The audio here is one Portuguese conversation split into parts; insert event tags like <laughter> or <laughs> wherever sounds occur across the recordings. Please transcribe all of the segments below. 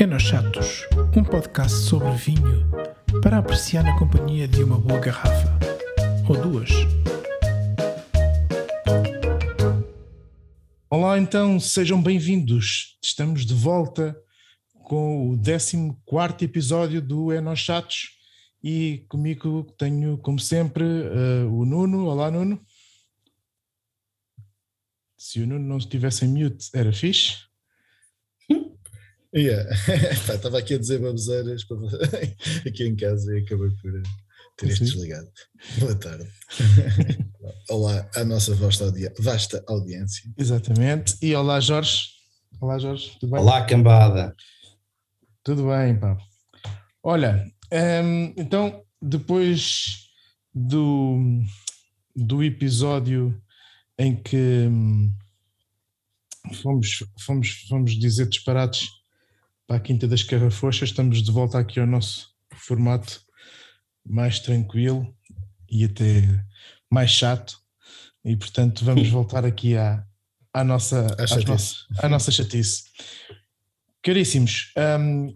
Enos Chatos, um podcast sobre vinho para apreciar na companhia de uma boa garrafa ou duas. Olá, então, sejam bem-vindos. Estamos de volta com o 14 episódio do Enos Chatos e comigo tenho, como sempre, uh, o Nuno. Olá, Nuno. Se o Nuno não estivesse em mute, era fixe. Yeah. <laughs> Estava aqui a dizer baboseiras <laughs> aqui em casa e acabei por ter este desligado. Boa tarde. <laughs> olá à nossa vasta, audi vasta audiência. Exatamente. E olá, Jorge. Olá, Jorge. Tudo bem? Olá, cambada. Tudo bem, pá. Olha, um, então, depois do, do episódio em que hum, fomos, fomos, fomos dizer disparates para a Quinta das Carrafochas. Estamos de volta aqui ao nosso formato mais tranquilo e até mais chato. E portanto vamos <laughs> voltar aqui à, à, nossa, à, chatice. Nossa, à nossa chatice. Caríssimos, um,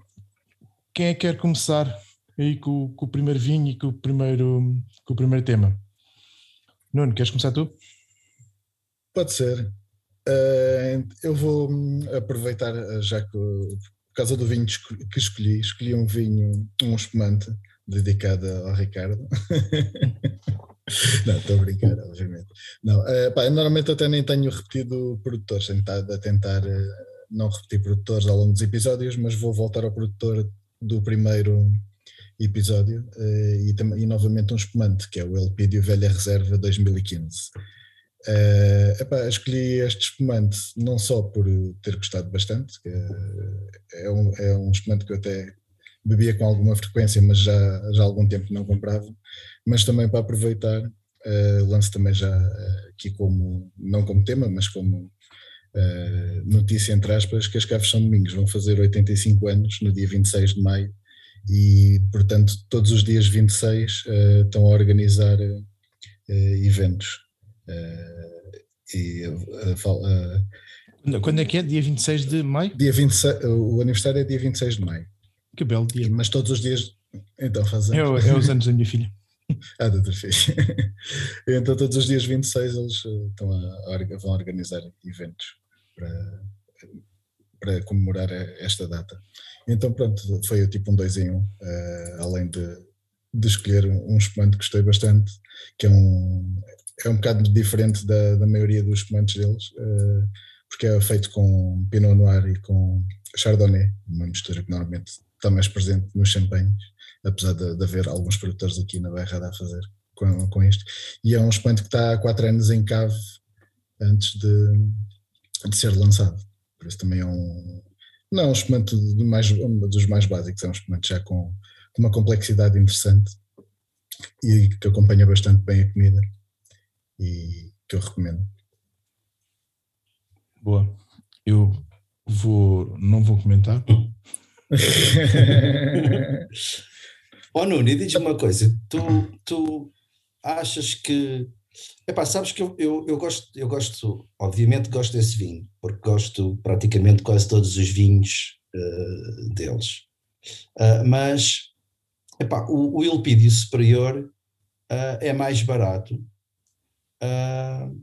quem é que quer começar aí com, com, o primeiro vinho e com o primeiro, com o primeiro tema? Nuno, queres começar tu? Pode ser. Uh, eu vou aproveitar, já que por causa do vinho que escolhi, escolhi um vinho, um espumante, dedicado ao Ricardo. <laughs> não, estou a brincar, obviamente. Não, uh, pá, normalmente até nem tenho repetido produtores, tenho estado a tentar uh, não repetir produtores ao longo dos episódios, mas vou voltar ao produtor do primeiro episódio uh, e, e, novamente um espumante, que é o Elpidio Velha Reserva 2015. Uh, epá, escolhi este espumante não só por ter gostado bastante, que é, um, é um espumante que eu até bebia com alguma frequência, mas já, já há algum tempo não comprava, mas também para aproveitar, uh, lanço também já uh, aqui como, não como tema, mas como uh, notícia entre aspas, que as Caves São Domingos vão fazer 85 anos no dia 26 de maio e, portanto, todos os dias 26 estão a organizar eventos Uh, e uh, Quando é que é? Dia 26 de maio? Dia 26, o aniversário é dia 26 de maio. Que belo dia. Mas todos os dias. Então faz é anos. É, é os anos da minha filha. <laughs> ah, da tua filha. <laughs> então todos os dias 26 eles estão a, vão organizar eventos para, para comemorar esta data. Então pronto, foi tipo um dois em um, uh, além de, de escolher um espumante que gostei bastante, que é um, é um bocado diferente da, da maioria dos espumantes deles, uh, porque é feito com Pinot Noir e com Chardonnay, uma mistura que normalmente está mais presente nos champanhes, apesar de, de haver alguns produtores aqui na Bairrada a fazer com, com isto. E é um espumante que está há 4 anos em cave antes de, de ser lançado. Por isso também é um. Não, um espumante mais, um dos mais básicos, é um espumante já com, com uma complexidade interessante e que acompanha bastante bem a comida e que eu recomendo. Boa. Eu vou, não vou comentar. <laughs> oh Nuno, e diz-me uma coisa, tu, tu achas que Epá, sabes que eu, eu, eu, gosto, eu gosto, obviamente gosto desse vinho, porque gosto praticamente quase todos os vinhos uh, deles. Uh, mas epá, o, o Ilpídio Superior uh, é mais barato Uh,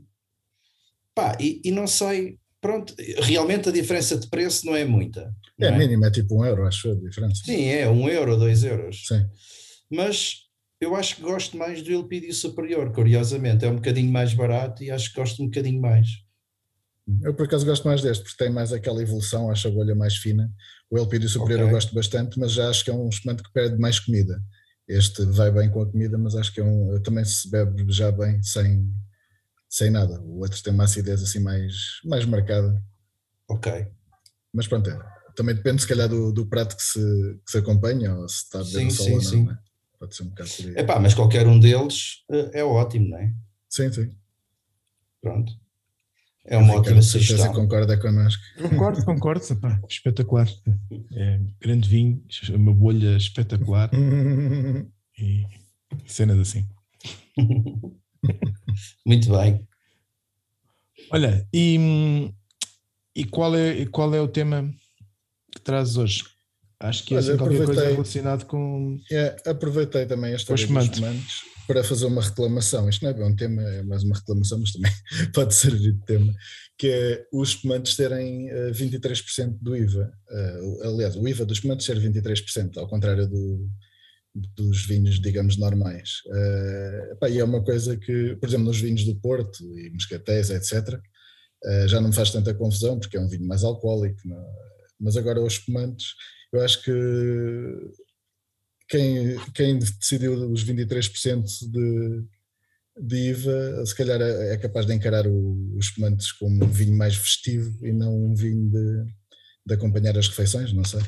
pá, e, e, não sei, pronto, realmente a diferença de preço não é muita. É, é? mínima, é tipo um euro, acho a diferença. Sim, é um euro, dois euros. Sim. Mas eu acho que gosto mais do Elpidio Superior, curiosamente, é um bocadinho mais barato e acho que gosto um bocadinho mais. Eu por acaso gosto mais deste, porque tem mais aquela evolução, acho a bolha mais fina. O Elpidio Superior okay. eu gosto bastante, mas já acho que é um espumante que perde mais comida. Este vai bem com a comida, mas acho que é um, também se bebe já bem sem, sem nada. O outro tem uma acidez assim mais, mais marcada. Ok. Mas pronto, é. também depende se calhar do, do prato que se, que se acompanha ou se está a beber sim, sim, ou não. Sim. É? Pode ser um bocado por aí. Epá, mas qualquer um deles eh, é ótimo, não é? Sim, sim. Pronto. É uma ótima sugestão. concorda connosco. Concordo, concordo. Epá, espetacular. É, grande vinho, uma bolha espetacular. <laughs> e cenas assim. <laughs> Muito bem. Olha, e, e qual, é, qual é o tema que trazes hoje? Acho que é assim qualquer coisa relacionado com. É, aproveitei também esta história dos espumantes para fazer uma reclamação. Isto não é bem um tema, é mais uma reclamação, mas também <laughs> pode servir de tema, que é os espumantes terem 23% do IVA. aliás, o IVA dos espumantes ser 23%, ao contrário do, dos vinhos, digamos, normais. Uh, pá, e é uma coisa que, por exemplo, nos vinhos do Porto e moscatéis, etc., uh, eh, já não me faz tanta confusão, porque é um vinho mais alcoólico, não? É? mas agora os espumantes, eu acho que quem, quem decidiu os 23% de, de IVA, se calhar é, é capaz de encarar o, os espumantes como um vinho mais festivo e não um vinho de, de acompanhar as refeições, não sei.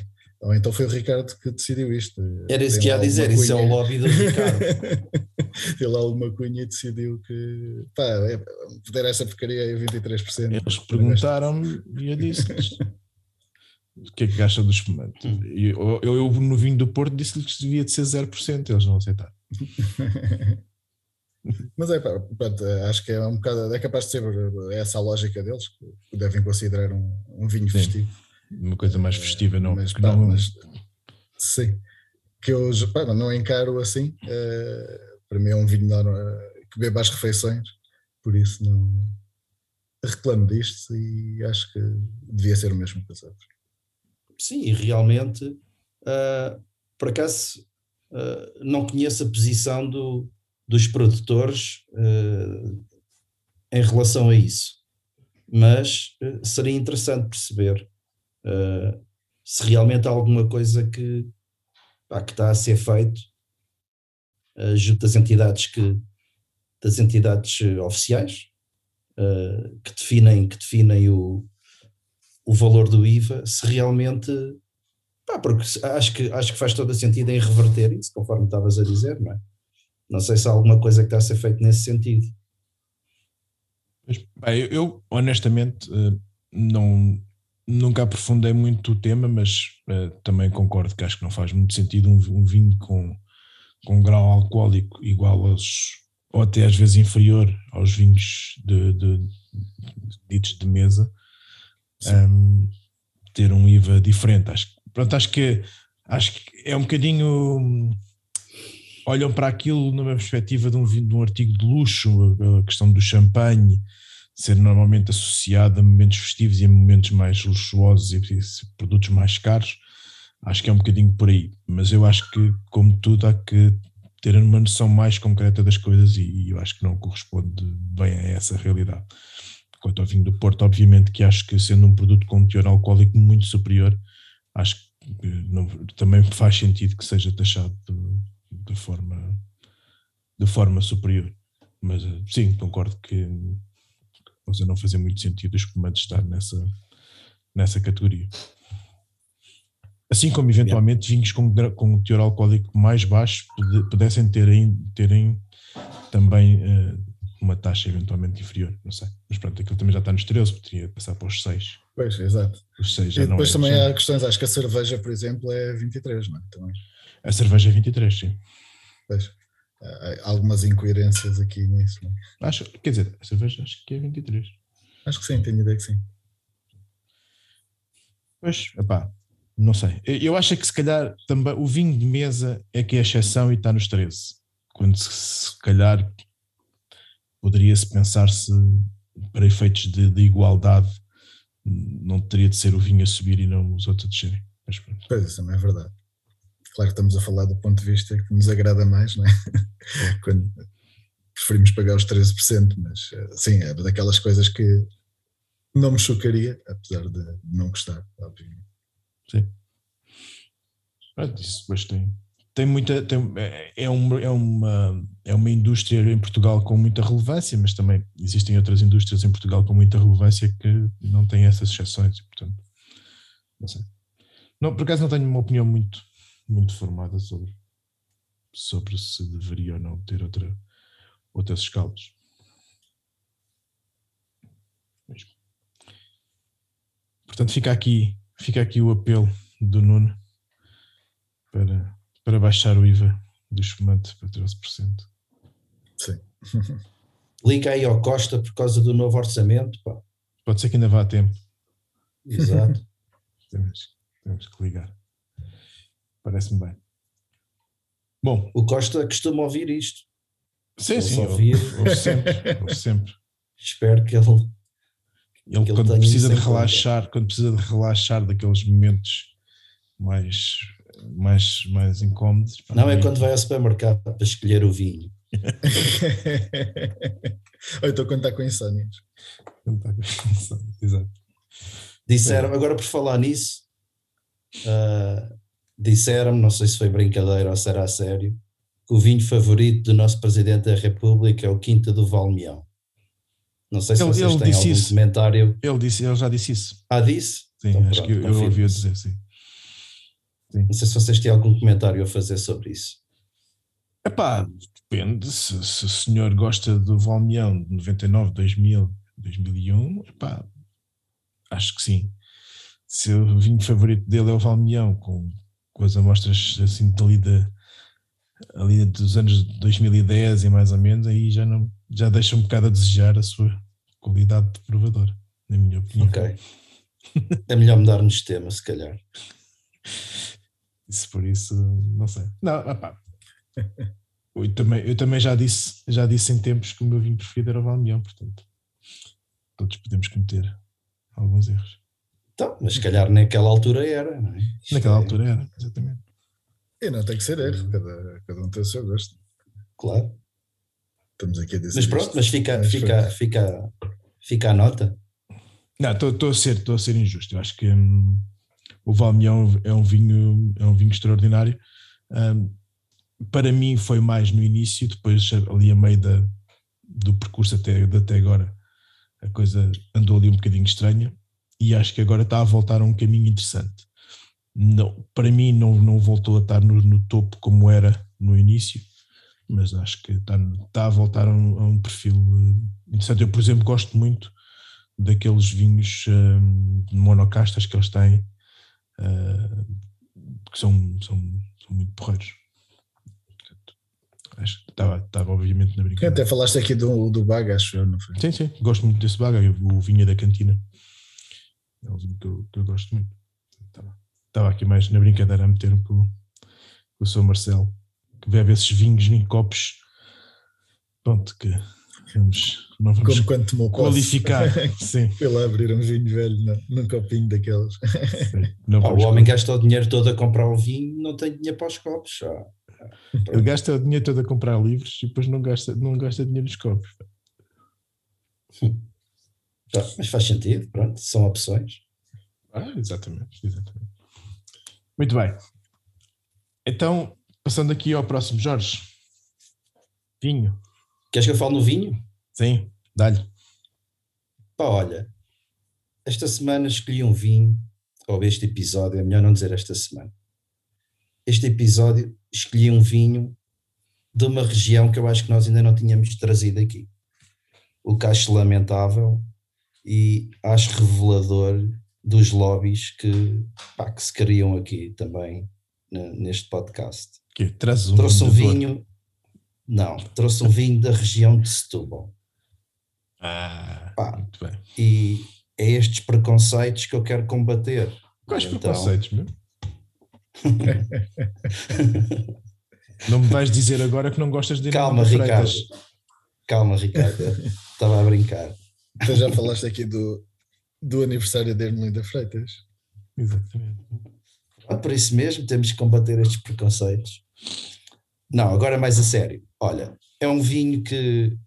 Ou então foi o Ricardo que decidiu isto. Era isso que ia dizer, cunha. isso é o lobby do Ricardo. <laughs> Ele lá uma cunha e decidiu que pá, é, der essa porcaria aí 23%. Eles perguntaram-me e eu disse o que é que acha do espumante. Hum. Eu, eu, eu, no vinho do Porto disse-lhes que devia de ser 0%, eles não aceitaram. <laughs> Mas é, pronto, acho que é um bocado, é capaz de ser essa a lógica deles, que devem considerar um, um vinho Sim. festivo uma coisa mais festiva, não. Mas, pá, não... mas sim, que eu pá, não encaro assim. Uh, para mim é um vinho uh, que bebe às refeições, por isso não reclamo disto e acho que devia ser o mesmo para os outros. Sim, e realmente, uh, por acaso, não conheço a posição do, dos produtores em relação a isso, mas seria interessante perceber uh, se realmente há alguma coisa que, pá, que está a ser feito uh, junto das entidades que das entidades oficiais uh, que definem, que definem o, o valor do IVA, se realmente pá, porque acho que, acho que faz todo sentido em reverter isso, conforme estavas a dizer, não é? Não sei se há alguma coisa que está a ser feita nesse sentido. eu, eu, honestamente não, nunca aprofundei muito o tema, mas uh, também concordo que acho que não faz muito sentido um, um, vinho com, com um grau alcoólico igual aos, ou até às vezes inferior aos vinhos de, de, de ditos de mesa, um, ehm, ter um IVA diferente. Acho, pronto, acho que acho que é um bocadinho olham para aquilo numa perspectiva de um, de um artigo de luxo, a questão do champanhe, ser normalmente associado a momentos festivos e a momentos mais luxuosos e produtos mais caros, acho que é um bocadinho por aí. Mas eu acho que, como tudo, há que ter uma noção mais concreta das coisas e eu acho que não corresponde bem a essa realidade. Quanto ao vinho do Porto, obviamente que acho que sendo um produto com teor alcoólico muito superior, acho que não, também faz sentido que seja taxado de, de, forma, de forma superior. Mas sim, concordo que ou não fazia muito sentido o espumante estar nessa, nessa categoria. Assim como eventualmente vinhos com, com teor alcoólico mais baixo pudessem terem, terem também uh, uma taxa eventualmente inferior, não sei. Mas pronto, aquilo também já está nos 13, poderia passar para os 6. Pois, exato. Os 6 já e depois é, também já... há questões, acho que a cerveja, por exemplo, é 23, não é? Também. A cerveja é 23, sim. Pois algumas incoerências aqui nisso. É? Acho, quer dizer, a cerveja acho que é 23. Acho que sim, tenho ideia que sim. Pois, epá, não sei. Eu acho que se calhar também o vinho de mesa é que é exceção e está nos 13. Quando se, se calhar poderia-se pensar se para efeitos de, de, igualdade não teria de ser o vinho a subir e não os outros a descerem. Mas Pois, isso também é verdade. Claro que estamos a falar do ponto de vista que nos agrada mais, não é? <laughs> Quando preferimos pagar os 13%, mas eh, sim, é daquelas coisas que não me chocaria, apesar de não gostar, obviamente. Sim. Isso depois tem, tem muita. Tem, é, é, uma, é, uma, é uma indústria em Portugal com muita relevância, mas também existem outras indústrias em Portugal com muita relevância que não têm essas exceções, portanto, não sei. Não, por acaso não tenho uma opinião muito muito formada sobre, sobre se deveria ou não ter outra, outras escalas. Portanto, fica aqui, fica aqui o apelo do Nuno para, para baixar o IVA do espumante para 13%. Sim. <laughs> Liga aí ao Costa por causa do novo orçamento. Pá. Pode ser que ainda vá a tempo. Exato. <laughs> temos, temos que ligar. Parece-me bem. Bom. O Costa costuma ouvir isto. Sim, sim, ouvir. Ouve sempre, ouve sempre. Espero que ele. Ele, que quando precisa de relaxar, quando precisa de relaxar daqueles momentos mais, mais, mais incómodos. Não, é quando vai ao supermercado para escolher o vinho. Ou então quando está com insónias. Quando está com insónias, exato. Disseram, agora por falar nisso, uh, disseram-me, não sei se foi brincadeira ou se era a sério, que o vinho favorito do nosso Presidente da República é o Quinta do Valmeão. Não sei se ele, vocês ele têm algum isso. comentário. Ele, disse, ele já disse isso. Ah, disse? Sim, então, acho pronto, que eu, eu ouvi dizer, sim. sim. Não sei se vocês têm algum comentário a fazer sobre isso. Epá, depende. Se, se o senhor gosta do Valmeão de 99, 2000, 2001, epá, acho que sim. Se o vinho favorito dele é o Valmeão, com, com as amostras assim de lida ali dos anos 2010 e mais ou menos, aí já, não, já deixa um bocado a desejar a sua qualidade de provador, na minha opinião. Ok. <laughs> É melhor mudarmos de tema, se calhar. Isso por isso, não sei. Não, opá. Eu também, eu também já disse, já disse em tempos que o meu vinho preferido era o Valmião, portanto, todos podemos cometer alguns erros. Então, mas se calhar naquela altura era, não é? Naquela é... altura era, exatamente. E não tem que ser erro, cada, cada um tem o seu gosto. Claro. Estamos aqui a dizer. Mas pronto, isto. mas fica, mas fica, fica, fica a nota. Não, estou a ser, estou a ser injusto. Eu acho que hum, o Valmião é um vinho, é um vinho extraordinário. Hum, para mim foi mais no início, depois ali a meio da, do percurso até, até agora a coisa andou ali um bocadinho estranha e acho que agora está a voltar a um caminho interessante não, para mim não, não voltou a estar no, no topo como era no início, mas acho que está, está a voltar a um, a um, perfil eh, interessante. Eu, por exemplo, gosto muito daqueles vinhos um, eh, monocastas que eles têm, uh, que são, são, são muito porreiros. Acho que estava, estava obviamente na brincadeira. Até falaste aqui do, do Baga, acho não foi? Sim, sim, gosto muito desse Baga, o vinho da cantina. É um vinho que eu, que eu gosto muito. Tá estava aqui mais na brincadeira a meter com, com o seu Marcelo, que bebe esses vinhos em copos. Pronto, que vamos, não vamos Como quando tomou qualificar. <laughs> Sim. Foi lá abrir um vinho velho num copinho daqueles. Sim, <laughs> ah, o homem gasta o dinheiro todo a comprar o vinho, não tem dinheiro para os copos. Ah, Ele gasta o dinheiro todo a comprar livros e depois não gasta, não gasta dinheiro nos copos. Tá, mas faz sentido, pronto, são opções. Ah, exatamente, exatamente. Muito bem. Então, passando aqui ao próximo, Jorge. Vinho. Queres que eu fale no vinho? Sim, dá-lhe. Pá, olha, esta semana escolhi um vinho, ou este episódio, é melhor não dizer esta semana. Este episódio escolhi um vinho de uma região que eu acho que nós ainda não tínhamos trazido aqui. O Cacho Lamentável, e acho revelador dos lobbies que, pá, que se criam aqui também neste podcast. Que traz um trouxe um vinho, não, trouxe um vinho da região de Setúbal. Ah, pá, muito bem. E é estes preconceitos que eu quero combater. Quais então... preconceitos, meu? <laughs> não me vais dizer agora que não gostas de Calma, Ricardo. Calma, Ricardo. Estava a brincar. Tu já falaste aqui do, do aniversário de Ermelinda Freitas. Exatamente. Ah, por isso mesmo temos que combater estes preconceitos. Não, agora mais a sério. Olha, é um vinho que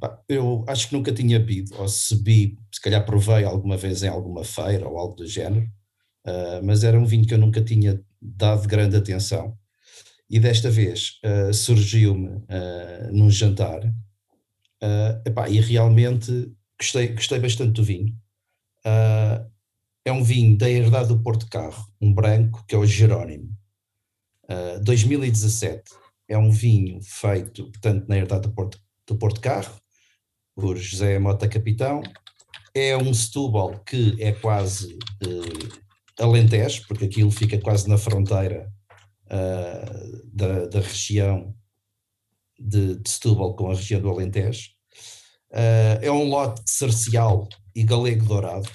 pá, eu acho que nunca tinha bebido, ou se bi, se calhar provei alguma vez em alguma feira ou algo do género, uh, mas era um vinho que eu nunca tinha dado grande atenção. E desta vez uh, surgiu-me uh, num jantar, epá, e realmente gostei, gostei bastante do vinho. Uh, é um vinho da herdade do Porto Carro, um branco, que é o Jerónimo. Uh, 2017 é um vinho feito, portanto, na herdade do Porto, do Porto Carro, por José Mota Capitão. É um Setúbal que é quase uh, Alentejo, porque aquilo fica quase na fronteira uh, da, da, região de, de Setúbal com a região do Alentejo. Uh, é um lote cercial e galego dourado,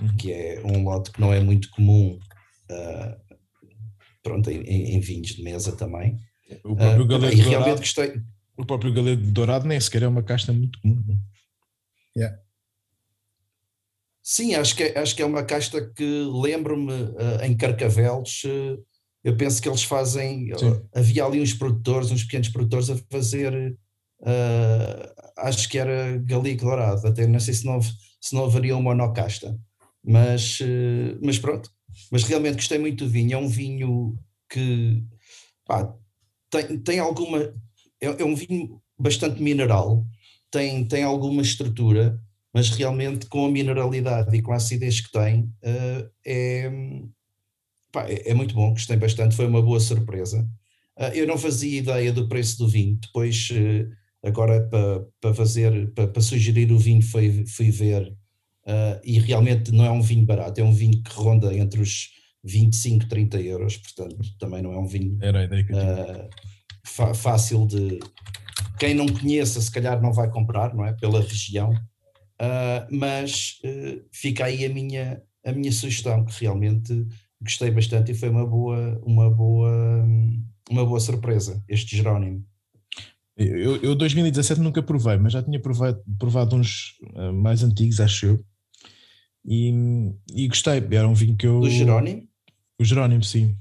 uhum. que é um lote que não é muito comum uh, pronto, em, em, vinhos de mesa também. O próprio uh, galego realmente gostei. O próprio galego dourado nem sequer é uma casta muito comum. É? Yeah. Sim, acho que, é, acho que é uma casta que lembro-me uh, em Carcavelos. Uh, eu penso que eles fazem. Uh, havia ali uns produtores, uns pequenos produtores a fazer. Acho que era Galico Dourado, até não sei se não, se não haveria uma monocasta. Mas, mas pronto. Mas realmente gostei muito do vinho. É um vinho que pá, tem, tem alguma. É, é um vinho bastante mineral, tem, tem alguma estrutura mas realmente com a mineralidade e com a acidez que tem, uh, é, pá, é, é, muito bom, gostei bastante, foi uma boa surpresa. Uh, eu não fazia ideia do preço do vinho, depois, uh, agora para pa fazer, para pa sugerir o vinho, fui, fui ver, e realmente não é um vinho barato, é um vinho que ronda entre os 25 e 30 euros, portanto também não é um vinho fácil de. Quem não conheça, se calhar não vai comprar, não é? Pela região, Uh, mas uh, fica aí a minha, a minha sugestão, que realmente gostei bastante e foi uma boa, uma boa, uma boa surpresa, este Jerónimo. Eu, eu 2017 nunca provei, mas já tinha provado, provado uns uh, mais antigos, acho eu. E, e gostei, era um vinho que eu. Do Jerónimo? O Jerónimo, sim.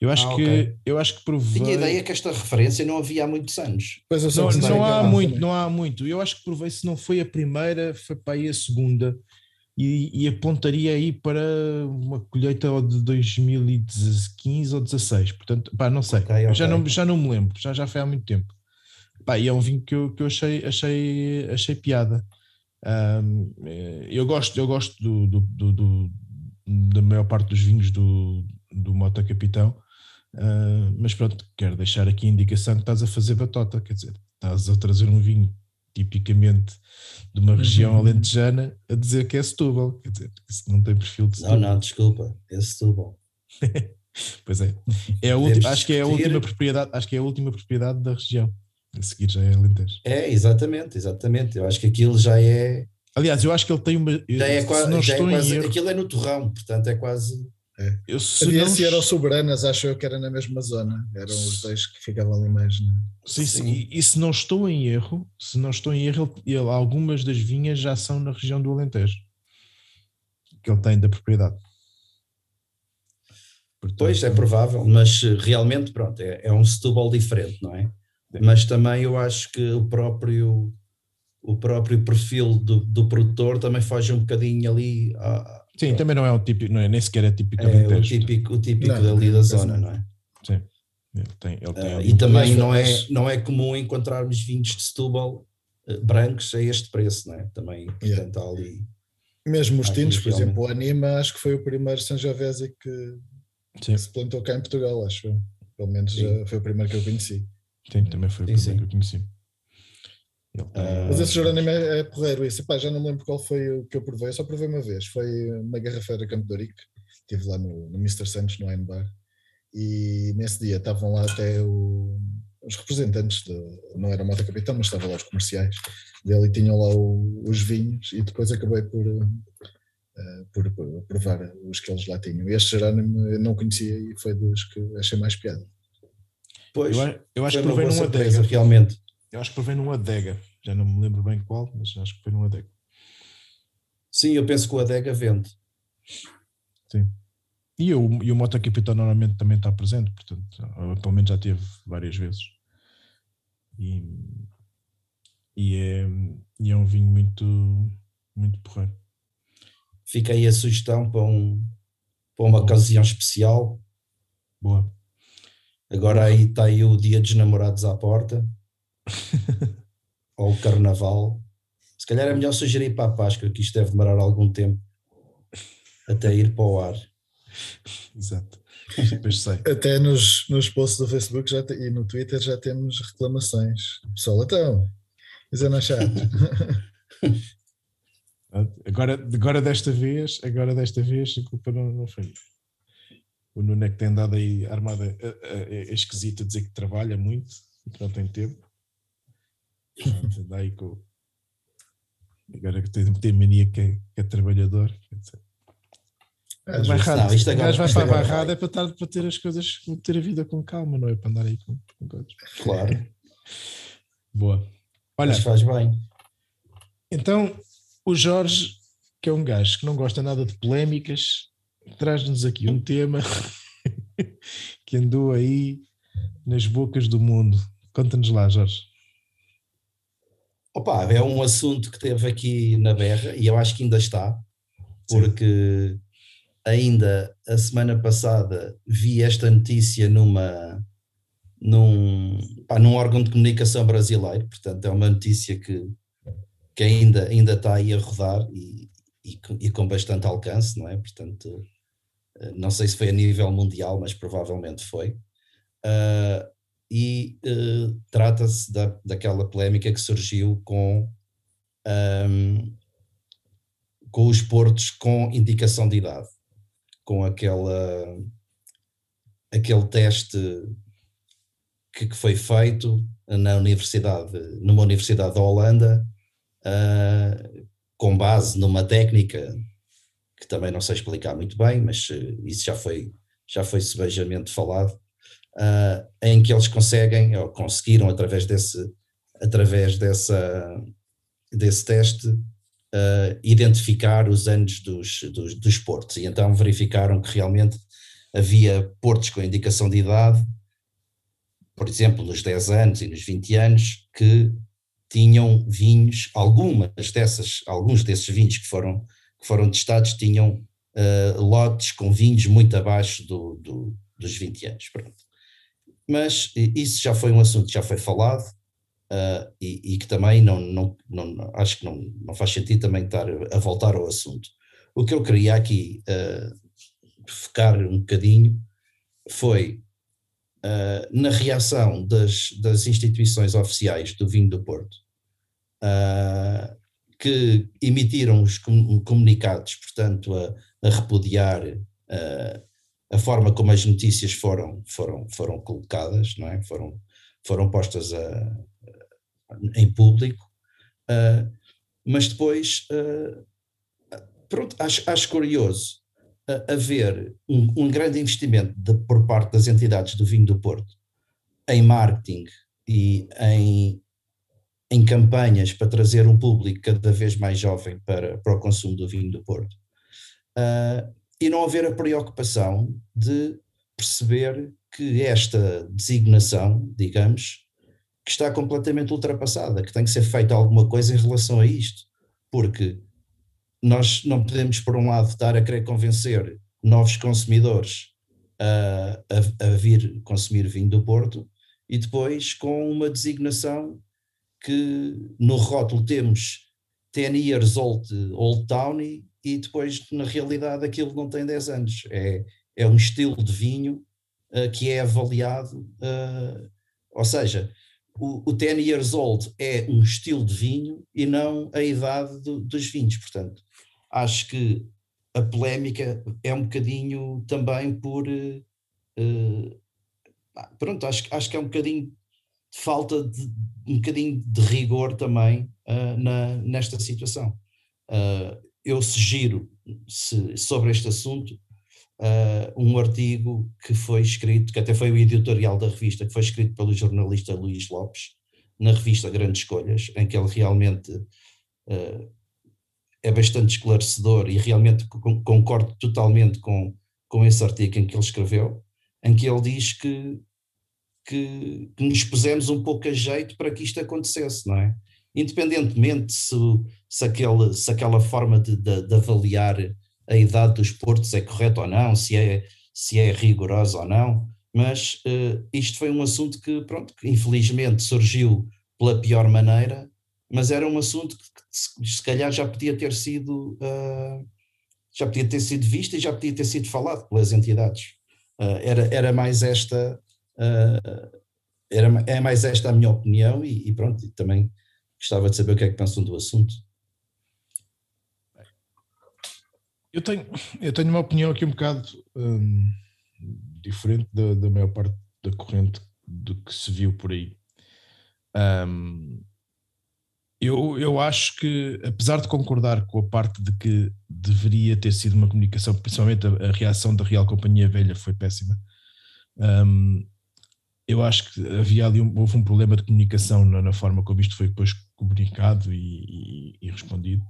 Eu acho, ah, que, okay. eu acho que provei. Tinha ideia que esta referência não havia há muitos anos. Pois não, não há muito, não há muito. Eu acho que provei, se não foi a primeira, foi para aí a segunda. E, e apontaria aí para uma colheita de 2015 ou 16. Portanto, pá, não sei. Okay, okay. Já, não, já não me lembro, já, já foi há muito tempo. Pá, e é um vinho que eu, que eu achei, achei, achei piada. Um, eh, eu gosto, eu gosto do, do, do, do, da maior parte dos vinhos do, do Mota Capitão. Uh, mas pronto, quero deixar aqui a indicação que estás a fazer batota, quer dizer, estás a trazer um vinho tipicamente de uma região uhum. alentejana a dizer que é Setúbal, quer dizer, isso não tem perfil de Setúbal. Não, não, desculpa, é Setúbal. <laughs> pois é, é a última, acho que é a última propriedade, acho que é a última propriedade da região. A seguir já é Alentejo. É, exatamente, exatamente. Eu acho que aquilo já é. Aliás, eu acho que ele tem uma. Já é quase, já é quase aquilo é no torrão, portanto é quase. É. Eu, se Havia não... se era o Soberanas, acho eu que era na mesma zona. Eram os dois que ficavam ali mais. Né? Sim, sim. E, e, se não estou em erro, se não estou em erro, ele, algumas das vinhas já são na região do Alentejo que ele tem da propriedade. Portanto, pois é provável, mas eh, realmente pronto, é, é um Setúbal diferente, não é? Sim. Mas também eu acho que o próprio o próprio perfil do, do produtor também foge um bocadinho ali a, Sim, Pronto. também não é o típico, não é, nem sequer é típico é o típico, o típico não, dali da zona, não é? Sim. Ele tem, ele tem uh, e também não é, não é comum encontrarmos vinhos de Setúbal uh, brancos a este preço, não é? Também, portanto, yeah. ali. Mesmo os tintos, por exemplo, o Anima, acho que foi o primeiro Sangiovese que, que se plantou cá em Portugal, acho. Pelo menos foi o primeiro que eu conheci. Sim, também foi o sim, primeiro sim. que eu conheci. Uh, mas esse Jerónimo é, é porreiro, isso. Epá, já não lembro qual foi o que eu provei, eu só provei uma vez. Foi na Garrafeira Campo de Ourique, estive lá no, no Mr. Santos, no Wine Bar, e nesse dia estavam lá até o, os representantes, de, não era a Mota Capitão, mas estavam lá os comerciais dele e tinham lá o, os vinhos, e depois acabei por, uh, por, por, provar os que eles lá tinham. E este Jerónimo eu não conhecia e foi dos que achei mais piada. Pois, eu, eu acho que provei numa adega, realmente. Eu acho que provei num adega, já não me lembro bem qual, mas acho que foi num adega. Sim, eu penso que o adega vende. Sim. E, eu, e o Mota Capitão normalmente também está presente, portanto, pelo menos já teve várias vezes. E, e, é, e é um vinho muito, muito porreiro. Fica aí a sugestão para, um, para uma Boa. ocasião especial. Boa. Agora aí está aí o dia dos namorados à porta. <laughs> ou o carnaval. Se calhar é melhor sugerir para a Páscoa, que isto deve demorar algum tempo até ir para o ar. Exato. <laughs> Até nos, nos posts do Facebook já te, e no Twitter já temos reclamações. Pessoal, então, isso é na chat. <laughs> agora, agora desta vez, agora desta vez a culpa não, não foi. O Nuno é que tem andado aí armada é, é, é esquisito a dizer que trabalha muito e que não tem tempo. Daí com. Agora que tem, tem mania que é, que é trabalhador. Às barrado. Não, isto agora, vai para a barrada é para, estar, para ter as coisas, ter a vida com calma, não é para andar aí com, com coisas. Claro. Boa. Olha, Mas faz bem. Então, o Jorge, que é um gajo que não gosta nada de polémicas, traz-nos aqui um tema <laughs> que andou aí nas bocas do mundo. Conta-nos lá, Jorge. Opa, é um assunto que teve aqui na berra e eu acho que ainda está, porque Sim. ainda a semana passada vi esta notícia numa num, pá, num órgão de comunicação brasileiro, portanto é uma notícia que, que ainda, ainda está aí a rodar e, e, e com bastante alcance, não é? Portanto, não sei se foi a nível mundial, mas provavelmente foi. Uh, e uh, trata-se da, daquela polémica que surgiu com, um, com os portos com indicação de idade, com aquela, aquele teste que, que foi feito na universidade, numa universidade da Holanda, uh, com base numa técnica que também não sei explicar muito bem, mas uh, isso já foi, já foi sebejamente falado, uh, em que eles conseguem, ou conseguiram através desse, através dessa, desse teste, uh, identificar os anos dos, dos, dos portos. E então verificaram que realmente havia portos com indicação de idade, por exemplo, nos 10 anos e nos 20 anos, que tinham vinhos, algumas dessas, alguns desses vinhos que foram, que foram testados tinham uh, lotes com vinhos muito abaixo do, do, dos 20 anos. Pronto. Mas isso já foi um assunto que já foi falado uh, e, e, que também não, não, não, acho que não, não faz sentido também estar a voltar ao assunto. O que eu queria aqui uh, focar um bocadinho foi uh, na reação das, das instituições oficiais do vinho do Porto, uh, que emitiram os comunicados, portanto, a, a repudiar uh, a forma como as notícias foram, foram, foram colocadas, não é? foram, foram postas a, a, em público, uh, mas depois, uh, pronto, acho, acho curioso uh, haver um, um, grande investimento de, por parte das entidades do vinho do Porto em marketing e em, em campanhas para trazer um público cada vez mais jovem para, para o consumo do vinho do Porto. Uh, e não haver a preocupação de perceber que esta designação, digamos, que está completamente ultrapassada, que tem que ser feita alguma coisa em relação a isto, porque nós não podemos, por um lado, estar a querer convencer novos consumidores a, a, a vir consumir vinho do Porto e depois com uma designação que no rótulo temos 10 years old, old town e depois na realidade aquilo não tem 10 anos, é, é um estilo de vinho uh, que é avaliado, uh, ou seja, o, o 10 years old é um estilo de vinho e não a idade do, dos vinhos, portanto acho que a polémica é um bocadinho também por uh, pronto, acho, acho que é um bocadinho falta de um bocadinho de rigor também na, nesta situação. Uh, eu sugiro se, sobre este assunto uh, um artigo que foi escrito, que até foi o editorial da revista, que foi escrito pelo jornalista Luís Lopes, na revista Grandes Escolhas, em que ele realmente uh, é bastante esclarecedor e realmente concordo totalmente com, com esse artigo em que ele escreveu, em que ele diz que, que, que nos pusemos um pouco a jeito para que isto acontecesse, não é? independentemente se, se, aquele, se aquela forma de, de, de, avaliar a idade dos portos é correta ou não, se é, se é rigorosa ou não, mas uh, isto foi um assunto que, pronto, que infelizmente surgiu pela pior maneira, mas era um assunto que, que se calhar já podia ter sido uh, já podia ter sido visto e já podia ter sido falado pelas entidades. Uh, era, era mais esta era, é mais esta a minha opinião e, e pronto, também Gostava de saber o que é que pensam do assunto. Eu tenho, eu tenho uma opinião aqui um bocado hum, diferente da, da maior parte da corrente do que se viu por aí. Um, Eu, eu acho que, apesar de concordar com a parte de que deveria ter sido uma comunicação, principalmente a, a reação da Real Companhia Velha foi péssima, um, eu acho que havia ali um, houve um problema de comunicação na, na, forma como isto foi depois comunicado e, e, e, respondido.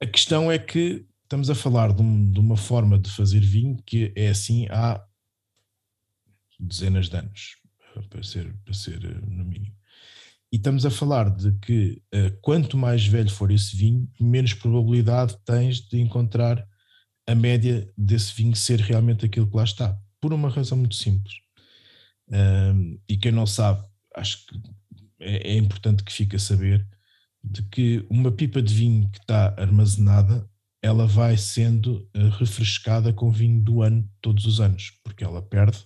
A questão é que estamos a falar de, um, de, uma forma de fazer vinho que é assim há dezenas de anos, para ser, para ser eh, no mínimo. E estamos a falar de que uh, quanto mais velho for esse vinho, menos probabilidade tens de encontrar a média desse vinho ser realmente aquilo que lá está. Por uma razão muito simples. Um, e quem não sabe, acho que é, é, importante que fique a saber de que uma pipa de vinho que está armazenada, ela vai sendo uh, refrescada com vinho do ano todos os anos, porque ela perde,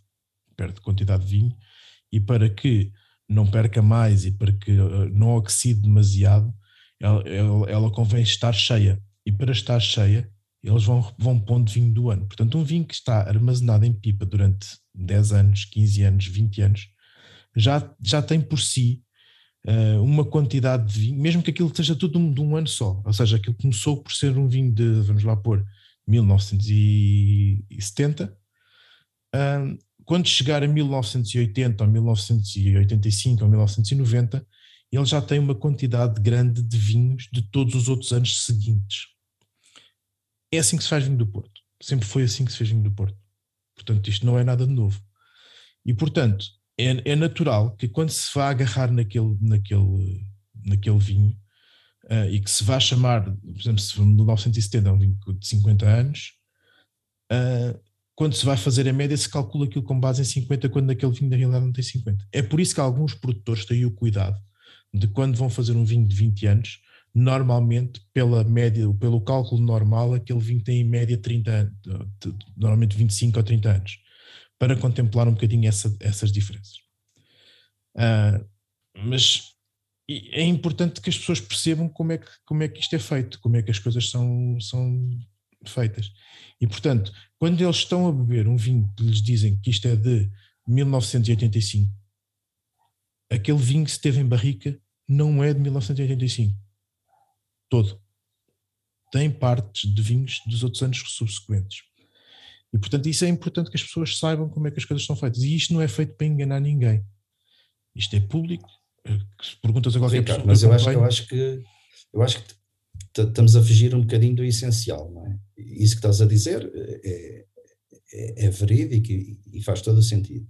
perde quantidade de vinho, e para que não perca mais e para que uh, não oxide demasiado, ela, ela, ela, convém estar cheia. E para estar cheia, eles vão, vão pondo vinho do ano. Portanto, um vinho que está armazenado em pipa durante 10 anos, 15 anos, 20 anos, já, já tem por si uh, uma quantidade de vinho, mesmo que aquilo esteja tudo de um, de um, ano só. Ou seja, aquilo começou por ser um vinho de, vamos lá pôr, 1970. Uh, quando chegar a 1980 ou 1985 ou 1990, ele já tem uma quantidade grande de vinhos de todos os outros anos seguintes. É assim que se faz vinho do Porto. Sempre foi assim que se fez vinho do Porto. Portanto, isto não é nada de novo. E, portanto, é, é natural que quando se vá agarrar naquele, naquele, naquele vinho uh, e que se vá chamar, por exemplo, se for 1970 é um vinho de 50 anos, uh, quando se vai fazer a média, se calcula aquilo com base em 50, quando naquele vinho na realidade não tem 50. É por isso que alguns produtores têm o cuidado de quando vão fazer um vinho de 20 anos, normalmente, pela média, pelo cálculo normal, aquele vinho tem em média 30 anos, normalmente 25 ou 30 anos, para contemplar um bocadinho essa, essas diferenças. Uh, mas é importante que as pessoas percebam como é que, como é que isto é feito, como é que as coisas são, são feitas. E, portanto, quando eles estão a beber um vinho que lhes dizem que isto é de 1985, aquele vinho que se teve em barrica não é de 1985. Todo. Tem partes de vinhos dos outros anos subsequentes. E, portanto, isso é importante que as pessoas saibam como é que as coisas são feitas. E isto não é feito para enganar ninguém. Isto é público. Eh, perguntas a qualquer Sim, pessoa. Mas eu acho, eu acho que eu acho que estamos a fugir um bocadinho do essencial, não é? Isso que estás a dizer é, é, é verídico e, e, faz todo o sentido.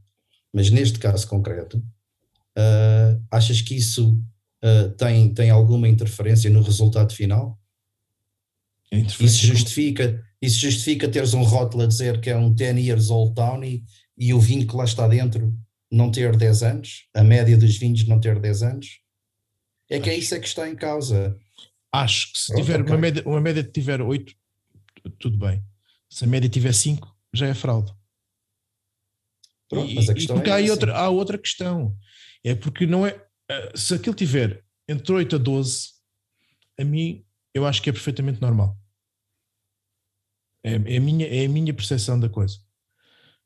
Mas neste caso concreto, uh, achas que isso uh, tem, tem alguma interferência no resultado final? Isso justifica, isso justifica teres um rótulo a dizer que é um 10 years old town e, e o vinho que lá está dentro não ter 10 anos, a média dos vinhos não ter 10 anos? É que é isso é que está em causa. Acho que se tiver okay. uma, média, uma média de tiver 8, tudo bem. Se a média tiver 5, já é fraude. Pronto, e, mas a questão e porque é há, outra, há outra questão. É porque não é. Eh, se aquilo tiver entre 8 a 12, a mim, eu acho que é perfeitamente normal. É, é, a, minha, é a minha percepção da coisa.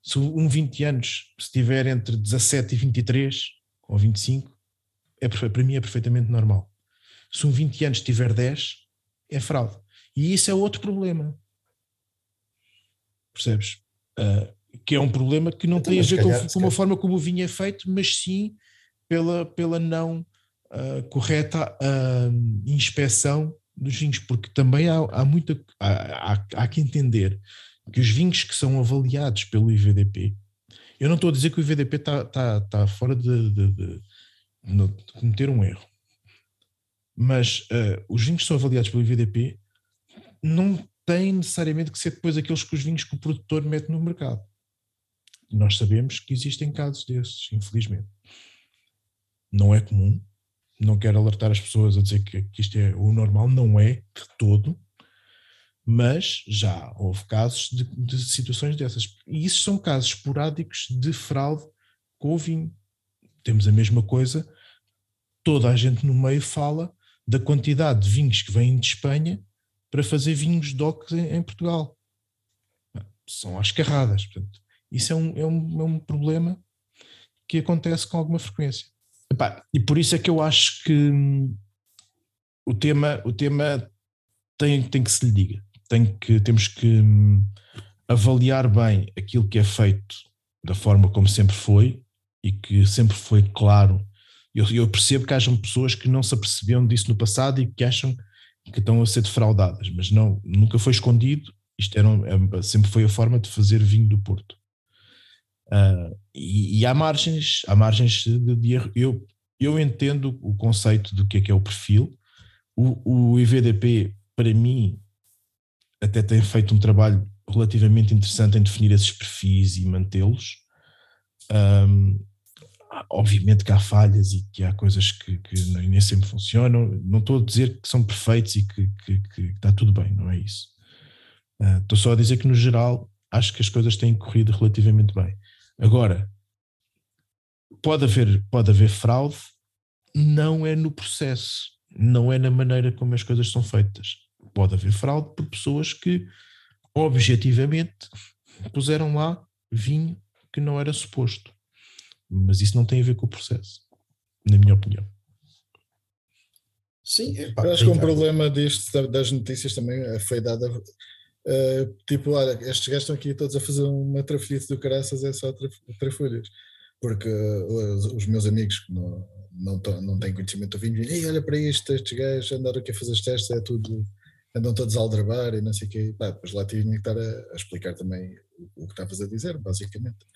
Se um 20 anos, se tiver entre 17 e 23 ou 25, é, para mim é perfeitamente normal. Se um 20 anos tiver 10, é fraude. E isso é outro problema. Percebes? Uh, que é um problema que não então, tem a ver calhar, com, com uma forma como o vinho é feito, mas sim pela, pela não uh, correta uh, inspeção dos vinhos, porque também há, há muita. Há, há, há, que entender que os vinhos que são avaliados pelo IVDP, eu não estou a dizer que o IVDP está tá, tá fora de, de, de, de cometer um erro mas uh, os vinhos que são avaliados pelo IVDP não têm necessariamente que ser depois aqueles que os vinhos que o produtor mete no mercado. Nós sabemos que existem casos desses, infelizmente. Não é comum, não quero alertar as pessoas a dizer que, que isto é o normal, não é de todo, mas já houve casos de, de situações dessas. E isso são casos esporádicos de fraude com o vinho. Temos a mesma coisa, toda a gente no meio fala da quantidade de vinhos que vêm de Espanha para fazer vinhos DOC em, em Portugal. São às carradas. Portanto, isso é um, é, um, é um problema que acontece com alguma frequência. Epá, e por isso é que eu acho que, o tema, o tema tem, tem que se lhe diga. Tem que, temos que hum, avaliar bem aquilo que é feito da forma como sempre foi e que sempre foi claro. Eu, eu percebo que hajam pessoas que não se aperceberam disso no passado e que acham que estão a ser defraudadas, mas não, nunca foi escondido. Isto era, é, sempre foi a forma de fazer vinho do Porto. Uh, e, e, há margens, há margens de, de erro. Eu, eu entendo o conceito do que é que é o perfil. O, o IVDP, para mim, até tem feito um trabalho relativamente interessante em definir esses perfis e mantê-los. Um, obviamente que há falhas e que há coisas que, que, nem sempre funcionam. Não estou a dizer que são perfeitos e que, que, que está tudo bem, não é isso. Uh, estou só a dizer que, no geral, acho que as coisas têm corrido relativamente bem. Agora, pode haver, pode haver fraude, não é no processo, não é na maneira como as coisas são feitas. Pode haver fraude por pessoas que objetivamente puseram lá vinho que não era suposto. Mas isso não tem a ver com o processo, na minha opinião. Sim, eu acho que um problema disto das notícias também foi dada. Uh, tipo, olha, estes gajos estão aqui todos a fazer uma trafolhice do caraças, é só trafolhas. Porque uh, os, meus amigos que não, não, não têm conhecimento do vinho, dizem, olha para isto, estes gajos andaram aqui a fazer os testes, é tudo, andam todos a aldrabar e não sei o quê. Pá, depois lá tinha que estar a, a explicar também o, o que estavas a dizer, basicamente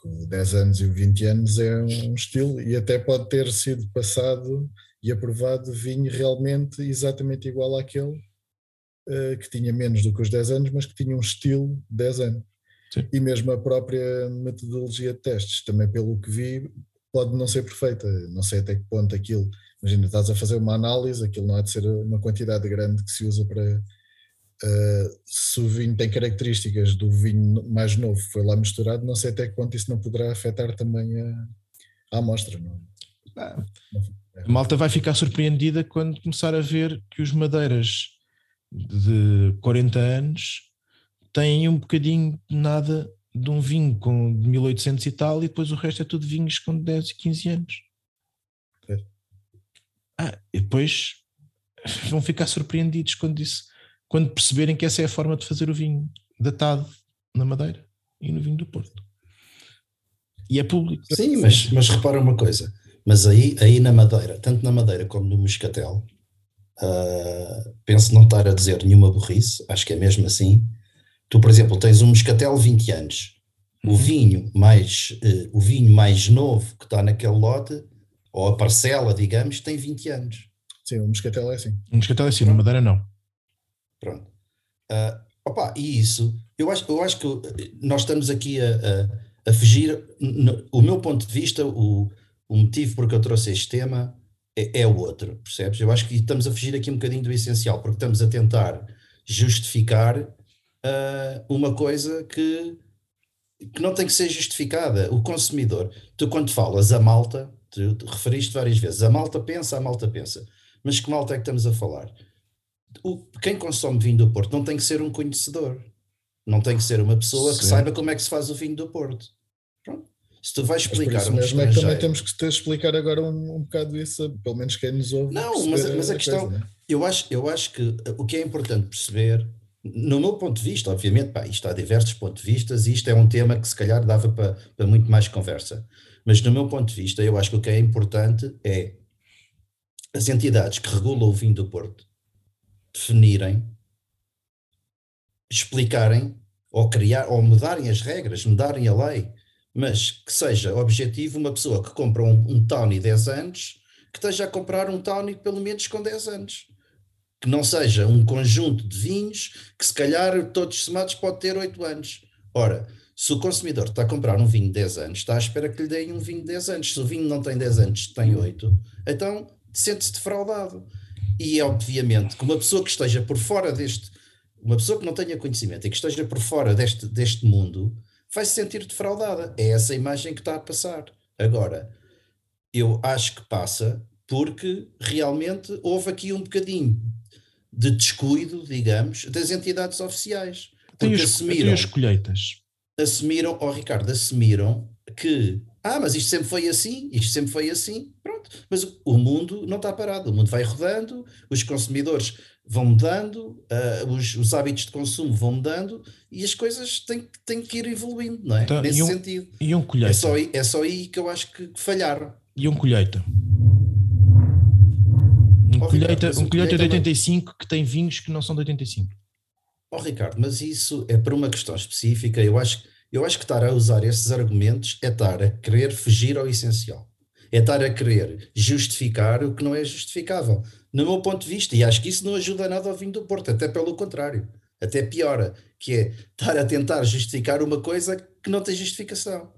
com 10 anos e 20 anos é um estilo e até pode ter sido passado e aprovado vinho realmente exatamente igual àquele que tinha menos do que os 10 anos, mas que tinha um estilo 10 anos. Sim. E mesmo a própria metodologia de testes, também pelo que vi, pode não ser perfeita. Não sei até que ponto aquilo. Imagina, estás a fazer uma análise, aquilo não há de ser uma quantidade grande que se usa para, Uh, se o vinho tem características do vinho mais novo, foi lá misturado, não sei até que ponto isso não poderá afetar também a, a amostra. Não? Ah, a malta vai ficar surpreendida quando começar a ver que os madeiras de 40 anos têm um bocadinho de nada de um vinho com de 1800 e tal, e depois o resto é tudo vinhos com 10 e 15 anos. É. Ah, e depois <laughs> vão ficar surpreendidos quando isso quando perceberem que essa é a forma de fazer o vinho datado na Madeira e no vinho do Porto. E é público. Sim, mas, mas repara uma coisa, mas aí, aí na Madeira, tanto na Madeira como no Moscatel, uh, penso não estar a dizer nenhuma burrice, acho que é mesmo assim. Tu, por exemplo, tens um Moscatel 20 anos, o uhum. vinho mais uh, o vinho mais novo que está naquele lote, ou a parcela, digamos, tem 20 anos. Sim, o Moscatel é assim. O Moscatel é assim, na Madeira não. Pronto. Uh, opa, e isso, eu acho, eu acho que nós estamos aqui a, a, a fugir. No, o meu ponto de vista, o, o motivo por que eu trouxe este tema é, é o outro, percebes? Eu acho que estamos a fugir aqui um bocadinho do essencial, porque estamos a tentar justificar uh, uma coisa que, que não tem que ser justificada. O consumidor, tu quando falas a malta, tu, tu referiste várias vezes, a malta pensa, a malta pensa. Mas que malta é que estamos a falar? o, quem consome vinho do Porto não tem que ser um conhecedor, não tem que ser uma pessoa Sim. que saiba como é que se faz o vinho do Porto. Pronto. Se tu vais explicar um mesmo é que também temos que ter, explicar agora um, um bocado isso, pelo menos quem nos ouve. Não, mas, mas a, a questão, coisa, eu, acho, eu acho que o que é importante perceber, no meu ponto de vista, obviamente, pá, isto há diversos pontos de vista e isto é um tema que se calhar dava para, para muito mais conversa. Mas no meu ponto de vista, eu acho que o que é importante é as entidades que regulam o vinho do Porto definirem, explicarem ou criar ou mudarem as regras, mudarem a lei, mas que seja objetivo uma pessoa que compra um, um Tony 10 anos que esteja a comprar um Tony pelo menos com 10 anos. Que não seja um conjunto de vinhos que se calhar todos somados pode ter 8 anos. Ora, se o consumidor está a comprar um vinho de 10 anos, está à espera que lhe deem um vinho de 10 anos. Se o vinho não tem 10 anos, tem 8, então sente-se defraudado. E obviamente que uma pessoa que esteja por fora deste, uma pessoa que não tenha conhecimento e que esteja por fora deste, deste mundo, vai se sentir defraudada. É essa imagem que está a passar. Agora, eu acho que passa porque realmente houve aqui um bocadinho de descuido, digamos, das entidades oficiais. Porque assumiram. as colheitas. Assumiram, oh Ricardo, assumiram que Ah, mas isto sempre foi assim, isto sempre foi assim. Pronto. Mas o mundo não está parado, o mundo vai rodando, os consumidores vão mudando, uh, os, os, hábitos de consumo vão mudando e as coisas têm, têm que ir evoluindo, não é? Então, Nesse e um, sentido. E um colheita. É só, aí, é só aí que eu acho que falharam. E um colheita. Um oh, colheita, Ricardo, um colheita de 85 que tem vinhos que não são de 85. Oh Ricardo, mas isso é para uma questão específica. Eu acho, eu acho que estar a usar esses argumentos é estar a querer fugir ao essencial. É estar a querer justificar o que não é justificável. No meu ponto de vista, e acho que isso não ajuda nada ao vinho do Porto, até pelo contrário, até piora, que é estar a tentar justificar uma coisa que não tem justificação.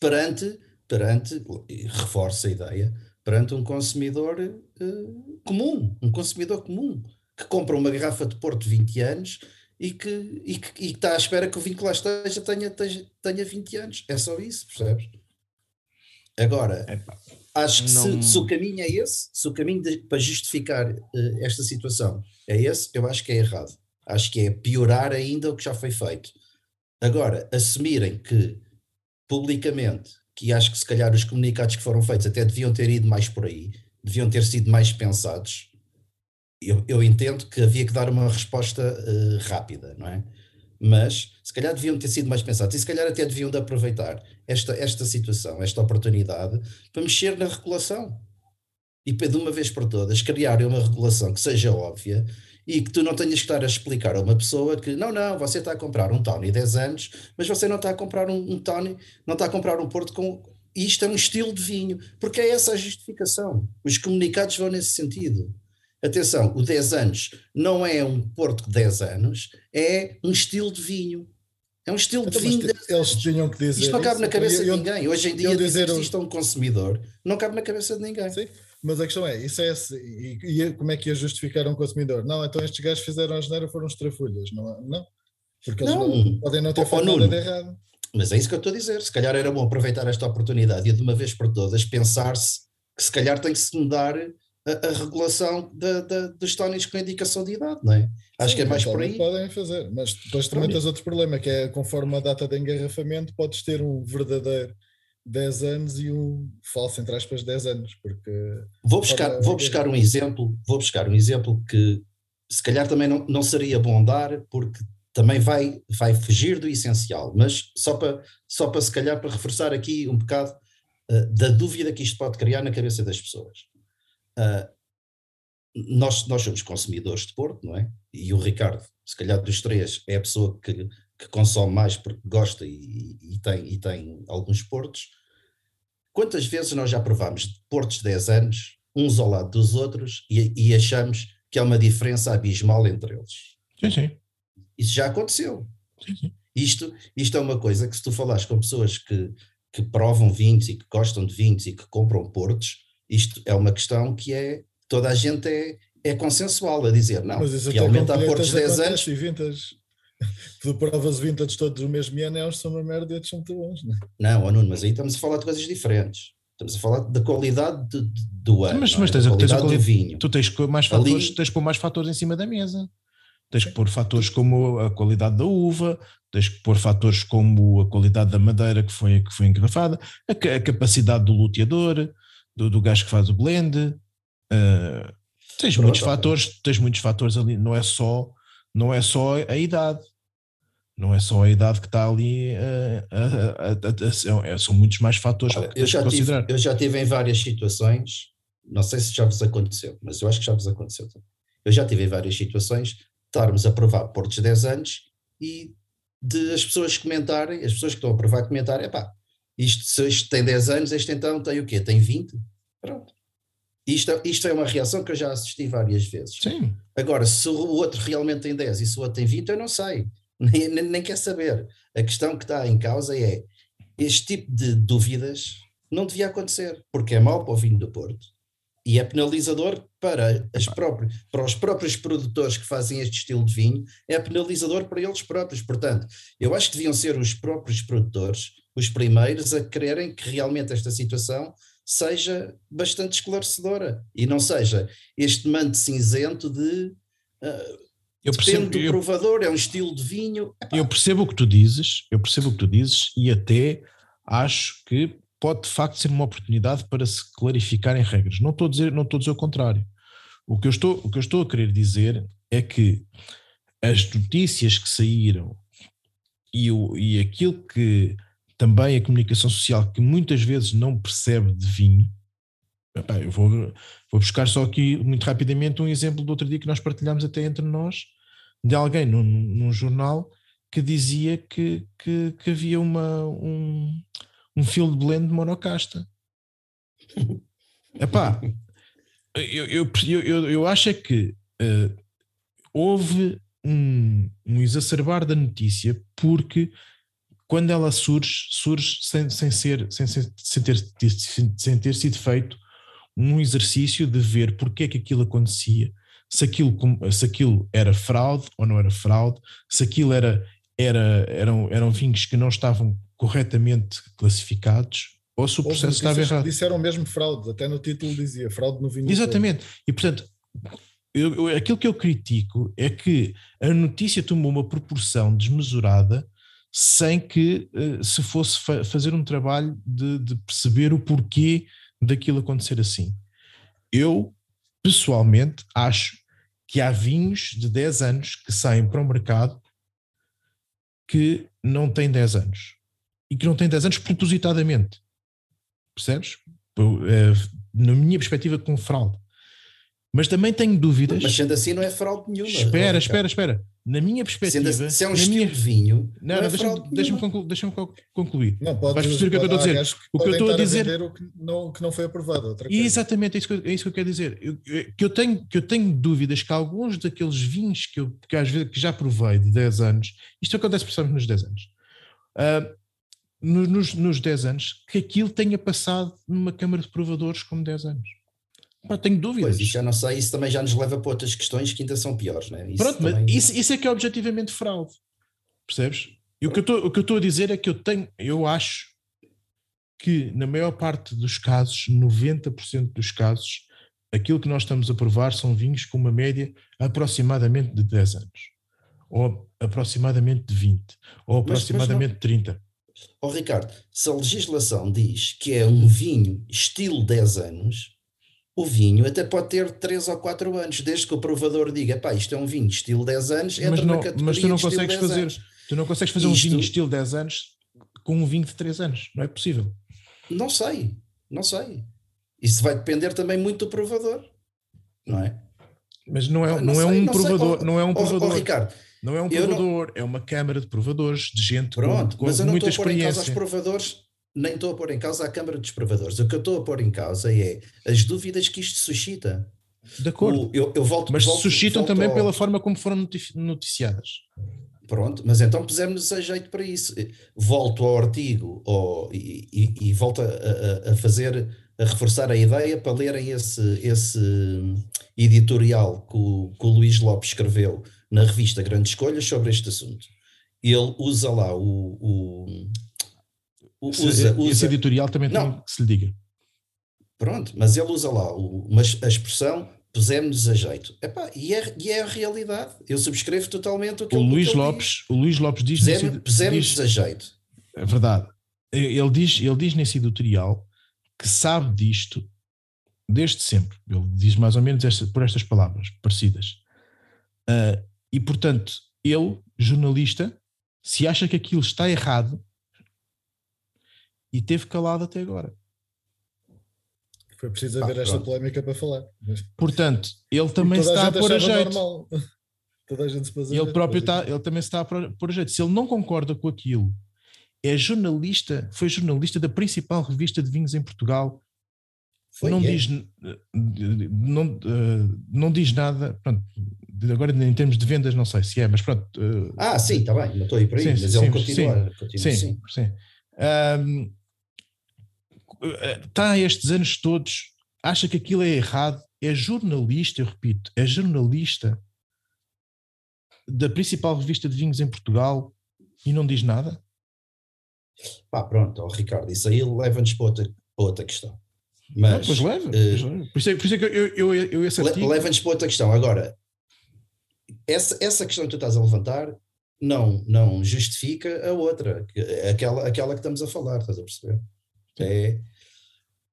Perante, perante, reforça a ideia, perante um consumidor uh, comum, um consumidor comum, que compra uma garrafa de Porto de 20 anos e que, e que, e que está à espera que o vinho que lá esteja tenha, tenha, tenha 20 anos. É só isso, percebes? Agora, Epa, acho que não... se, se, o caminho é esse, se o caminho de, para justificar uh, esta situação é esse, eu acho que é errado. Acho que é piorar ainda o que já foi feito. Agora, assumirem que publicamente que acho que se calhar os comunicados que foram feitos até deviam ter ido mais por aí, deviam ter sido mais pensados. Eu, eu entendo que havia que dar uma resposta uh, rápida, não é? Mas se calhar deviam ter sido mais pensados e se calhar até deviam de aproveitar esta, esta situação, esta oportunidade, para mexer na regulação. E de uma vez por todas criar uma regulação que seja óbvia e que tu não tenhas que estar a explicar a uma pessoa que não, não, você está a comprar um Tony 10 anos, mas você não está a comprar um, um Tony, não está a comprar um Porto com. Isto é um estilo de vinho, porque é essa a justificação. Os comunicados vão nesse sentido. Atenção, o 10 anos não é um Porto de 10 anos, é um estilo de vinho. É um estilo então, de vinho. Eles tinham que dizer. Isto não cabe na cabeça eu, de ninguém. Hoje em dia, dizer que existe um consumidor, não cabe na cabeça de ninguém. Sim. Mas a questão é, isso é e, e, como é que ia justificar um consumidor? Não, então estes gajos fizeram a geneira foram os trafulhas, não, não. Porque eles não, não podem não ter feito nada de errado. Mas é isso que eu estou a dizer. Se calhar era bom aproveitar esta oportunidade e de uma vez por todas pensar-se que se calhar tem que se mudar a, a regulação de, de, dos tónicos com indicação de idade, não é? Acho Sim, que é mais por aí. Podem fazer, mas depois também tens outro problema, que é conforme a data de engarrafamento, podes ter um verdadeiro 10 anos e um falso, entre aspas, 10 anos, porque... Vou buscar, vou buscar um exemplo, vou buscar um exemplo que se calhar também não, não seria bom dar, porque também vai, vai fugir do essencial, mas só para, só para se calhar para reforçar aqui um bocado uh, da dúvida que isto pode criar na cabeça das pessoas. Uh, nós, nós somos consumidores de Porto, não é? E o Ricardo, se calhar dos três, é a pessoa que, que consome mais porque gosta e, e, tem, e tem alguns portos. Quantas vezes nós já provámos portos de 10 anos, uns ao lado dos outros, e, e achamos que há uma diferença abismal entre eles? Sim, sim. Isso já aconteceu. Sim, sim. Isto, isto é uma coisa que se tu falares com pessoas que, que provam vinhos e que gostam de vinhos e que compram portos, isto é uma questão que é, toda a gente é, é consensual a dizer, não, realmente há portos de 10 anos... E vintage. <laughs> Tu provas vintage todos o mesmo ano, eles são uma merda e outros são muito bons, não é? Não, oh Nuno, mas aí estamos a falar de coisas diferentes. Estamos a falar da qualidade de, de, do ano. Mas, mas é? tens, a, tens a qualidade do vinho. Tu tens que mais fatores, Ali... tens que pôr mais fatores em cima da mesa. Tens que pôr fatores como a qualidade da uva, tens que pôr fatores como a qualidade da madeira que foi, que foi engarrafada, a, a capacidade do luteador, do, do gajo que faz o blend. Uh, tens Pronto, muitos fatores, tens muitos fatores ali, não é só, não é só a idade. Não é só a idade que está ali, uh, uh, são muitos mais fatores Olha, eu já considerar. Tive, eu já tive em várias situações, não sei se já vos aconteceu, mas eu acho que já vos aconteceu também. Eu já tive em várias situações estarmos a provar portos 10 anos e de as pessoas comentarem, as pessoas que estão a provar comentarem, epá, isto, se isto tem 10 anos, este então tem o quê? Tem 20? Pronto. Isto, isto é uma reação que eu já assisti várias vezes. Sim. Agora, se o outro realmente tem 10 e se o outro tem 20, eu não sei. <laughs> Nem, nem, nem quer saber. A questão que está em causa é este tipo de dúvidas não devia acontecer, porque é mau para o vinho do Porto e é penalizador para, as próprias, para os próprios produtores que fazem este estilo de vinho, é penalizador para eles próprios. Portanto, eu acho que deviam ser os próprios produtores os primeiros a quererem que realmente esta situação seja bastante esclarecedora e não seja este manto cinzento de uh, eu percebo, depende do eu, provador, é um estilo de vinho. Epá. Eu percebo o que tu dizes, eu percebo o que tu dizes e até acho que pode de facto ser uma oportunidade para se clarificarem regras. Não estou a dizer, não estou a dizer o contrário. O que, eu estou, o que eu estou a querer dizer é que as notícias que saíram e, o, e aquilo que também a comunicação social, que muitas vezes não percebe de vinho, eu vou, vou buscar só aqui muito rapidamente um exemplo do outro dia que nós partilhámos até entre nós, de alguém num, num jornal que dizia que, que, que havia uma, um, um field blend monocasta. Epá, eu, eu, eu, eu acho é que uh, houve um, um, exacerbar da notícia porque quando ela surge, surge sem, sem, ser, sem, sem, ter, sem ter sido feito um exercício de ver porque é que aquilo acontecia, se aquilo, se aquilo era fraude ou não era fraude, se aquilo era, era, eram, eram vinhos que não estavam corretamente classificados ou se o processo estava errado. Disseram mesmo fraude, até no título dizia fraude no vinho. Exatamente, e portanto, eu, eu, aquilo que eu critico é que a notícia tomou uma proporção desmesurada sem que uh, se fosse fa fazer um trabalho de, de perceber o porquê daquilo acontecer assim. Eu, pessoalmente, acho que há vinhos de 10 anos que saem para o mercado que não têm 10 anos. E que não têm 10 anos propositadamente. Percebes? Eh, na minha perspectiva, com fraude. Mas também tenho dúvidas. Mas sendo assim, não é fraude nenhuma. Espera, espera, espera. Na minha perspectiva. Se é um estilo minha... de vinho. Não, não, é deixa-me deixa conclu... deixa concluir. Não, pode, Vais perceber o que eu estou a dizer. O que eu estou a dizer. O que não, que não foi aprovado. Coisa. Exatamente, é isso, que eu, é isso que eu quero dizer. Eu, que, eu tenho, que eu tenho dúvidas que alguns daqueles vinhos que eu que às vezes que já provei de 10 anos, isto acontece precisamente nos 10 anos. Uh, nos, nos 10 anos, que aquilo tenha passado numa Câmara de Provadores como 10 anos. Tenho dúvidas. Pois, isso já não sei, isso também já nos leva para outras questões que ainda são piores, né? Isso Pronto, também... mas isso, isso, é que é objetivamente fraude. Percebes? E o que, eu o que eu estou a dizer é que eu tenho, eu acho que na maior parte dos casos, 90% dos casos, aquilo que nós estamos a provar são vinhos com uma média aproximadamente de 10 anos, ou aproximadamente de 20, ou aproximadamente de 30. Ó oh, Ricardo, se a legislação diz que é um vinho estilo 10 anos, o vinho até pode ter 3 ou 4 anos, desde que o provador diga, pá, isto é um vinho estilo 10 anos, entra mas não, na categoria Mas tu não consegues fazer, anos. tu não consegues fazer isto, um vinho estilo 10 anos com um vinho de 3 anos, não é possível. Não sei, não sei. Isso vai depender também muito do provador, não é? Mas não é, não, não é sei, um não provador, sei. não é um provador. Oh, oh, Ricardo, não é um provador, não... é uma câmara de provadores, de gente Pronto, com, com mas eu não estou a pôr em causa os provadores, nem estou a pôr em causa a Câmara dos Provadores. O que eu estou a pôr em causa é as dúvidas que isto suscita. De acordo. O, eu, eu volto, mas volto, suscitam volto também ao... pela forma como foram noticiadas. Pronto, mas então pusemos a jeito para isso. Volto ao artigo ao, e, e, e, volto a, a, a, fazer, a reforçar a ideia para lerem esse, esse editorial que o, que o Luís Lopes escreveu na revista Grandes Escolhas sobre este assunto. Ele usa lá o, o usa, esse, usa, esse editorial também não. tem que se lhe diga. Pronto, mas ele usa lá o, mas a expressão pusemos a jeito. Epá, e, é, e é a realidade. Eu subscrevo totalmente o que o ele, Luís que Lopes, diz. O Luís Lopes diz... Pusemos, pusemos a jeito. É verdade. Ele diz, ele diz nesse editorial que sabe disto desde sempre. Ele diz mais ou menos esta, por estas palavras parecidas. Uh, e, portanto, ele, jornalista, se acha que aquilo está errado, e teve calado até agora. Foi preciso haver ah, esta polémica para falar. Portanto, ele também está a, a pôr a jeito. Normal. <laughs> Toda a gente se ele próprio está, ele também está a pôr a jeito. Se ele não concorda com aquilo, é jornalista, foi jornalista da principal revista de vinhos em Portugal. Foi, não, é. diz, não, não diz nada. Pronto, agora em termos de vendas, não sei se é, mas pronto. Ah, sim, está bem, não estou aí para aí, sim, mas sim, ele continua. Sim, continua, sim, sim. sim. Um, está estes anos todos, acha que aquilo é errado, é jornalista, eu repito, é jornalista da principal revista de vinhos em Portugal e não diz nada? Pá, pronto, oh, Ricardo, isso aí leva-nos para outra, para outra questão. Mas, não, pois leva, uh, pois leva. Por, isso é, por isso é que eu, eu, eu esse artigo... Leva-nos para outra questão. Agora, essa, essa questão que tu estás a levantar não, não justifica a outra, aquela, aquela que estamos a falar, estás a perceber? É,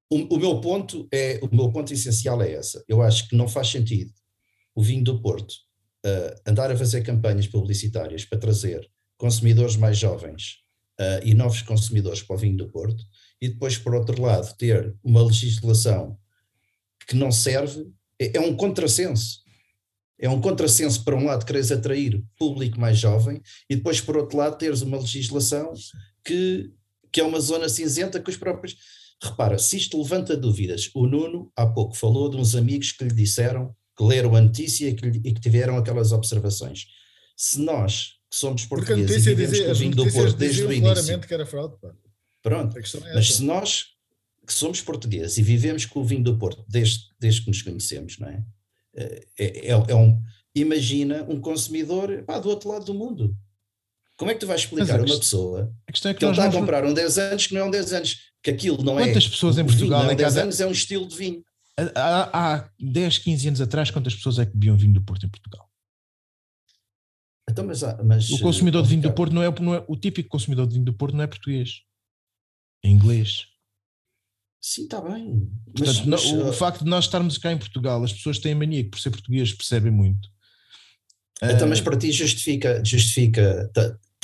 o, o, meu ponto é o meu ponto essencial é essa. Eu acho que não faz sentido o vinho do Porto uh, andar a fazer campanhas publicitárias para trazer consumidores mais jovens uh, e novos consumidores para o vinho do Porto e depois por outro lado ter uma legislação que não serve é, é um contrassenso. É um contrassenso, para um lado, queres atrair público mais jovem e depois, por outro lado, teres uma legislação que, que é uma zona cinzenta que os próprios. Repara, se isto levanta dúvidas, o Nuno há pouco falou de uns amigos que lhe disseram que leram a notícia e que, e que tiveram aquelas observações. Se nós, que somos portugueses e vivemos com o vinho do Porto desde o início. claramente que era fraude. Pá. Pronto, é mas se nós que somos portugueses e vivemos com o vinho do Porto desde, desde que nos conhecemos, não é? É, é, é um, imagina um consumidor pá, do outro lado do mundo. Como é que tu vais explicar a uma pessoa a que, é que, que ele está a comprar um 10 anos que não é um 10 anos, que aquilo não quantas é. Quantas pessoas em Portugal vinho, é um 10 anos é um estilo de vinho. Há, há 10, 15 anos atrás, quantas pessoas é que bebiam vinho do Porto em Portugal? Então, mas, mas, o consumidor de vinho do Porto não é, não é o típico consumidor de vinho do Porto não é português, é inglês. Sim, está bem. Portanto, mas, o, uh... facto de nós estarmos cá em Portugal, as pessoas têm mania que por ser português percebem muito. Então, mas para ti justifica, justifica,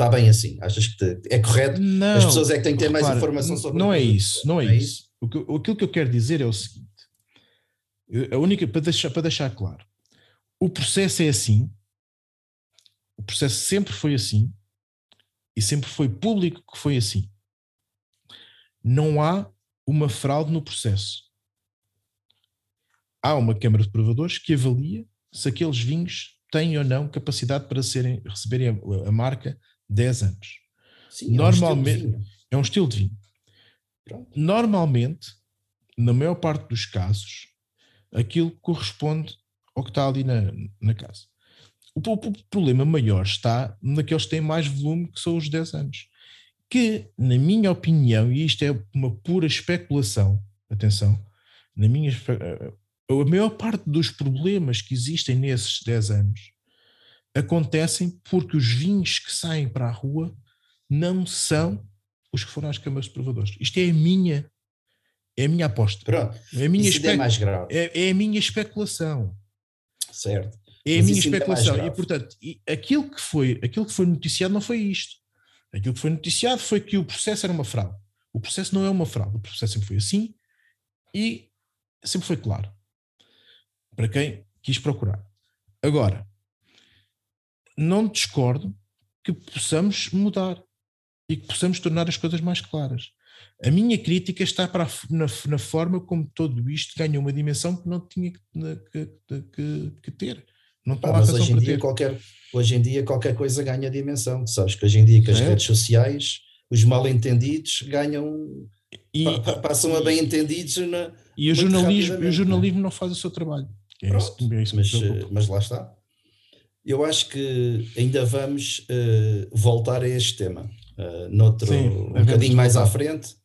está tá bem assim? Achas que é correto? Não, as pessoas é que têm que ter mais informação sobre Não é isso, não é, é isso. isso. O que, aquilo que eu quero dizer é o seguinte: a única, para deixar, para deixar claro, o processo é assim, o processo sempre foi assim, e sempre foi público que foi assim. Não há uma fraude no processo. Há uma Câmara de Provadores que avalia se aqueles vinhos têm ou não capacidade para serem, receberem a, a marca 10 anos. Sim, Normalmente, é um estilo de vinho. É um estilo de vinho. Normalmente, na maior parte dos casos, aquilo corresponde ao que está ali na, na casa. O, o, o, problema maior está naqueles que têm mais volume, que são os 10 anos que, na minha opinião, e isto é uma pura especulação, atenção, na minha, eh, a maior parte dos problemas que existem nesses 10 anos acontecem porque os vinhos que saem para a rua não são os que foram às câmaras de provadores. Isto é a minha, é a minha aposta. Pronto. É a minha, espe... é mais grave. É, é, a minha especulação. Certo. É a minha especulação. É e portanto, aquilo que foi, aquilo que foi noticiado não foi isto. Aquilo que foi noticiado foi que o processo era uma fraude. O processo não é uma fraude, o processo sempre foi assim e sempre foi claro para quem quis procurar. Agora, não discordo que possamos mudar e que possamos tornar as coisas mais claras. A minha crítica está para a, na, na, forma como todo isto ganha uma dimensão que não tinha que, que, que, que ter. Não Pá, mas hoje em, dia, qualquer, hoje em dia qualquer coisa ganha dimensão. Sabes que hoje em dia com as é. redes sociais os mal entendidos ganham e, passam a bem entendidos na, e o jornalismo, o é? jornalismo não faz o seu trabalho. É Pronto, é isso mas, mas lá está. Eu acho que ainda vamos uh, voltar a este tema uh, noutro, Sim, um bocadinho mais à frente.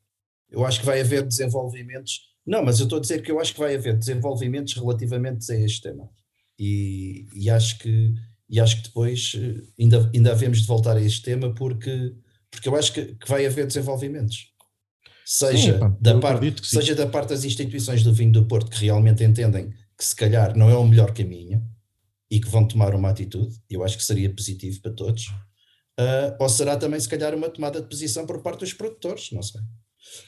Eu acho que vai haver desenvolvimentos. Não, mas eu estou a dizer que eu acho que vai haver desenvolvimentos relativamente a este tema e, e, acho que e acho que depois eh, ainda, ainda havemos de voltar a este tema porque, porque eu acho que, que vai haver desenvolvimentos. Seja, sim, pá, da parte, seja da parte das instituições do vinho do Porto que realmente entendem que se calhar não é o melhor caminho e que vão tomar uma atitude, eu acho que seria positivo para todos, uh, ou será também se calhar uma tomada de posição por parte dos produtores, não sei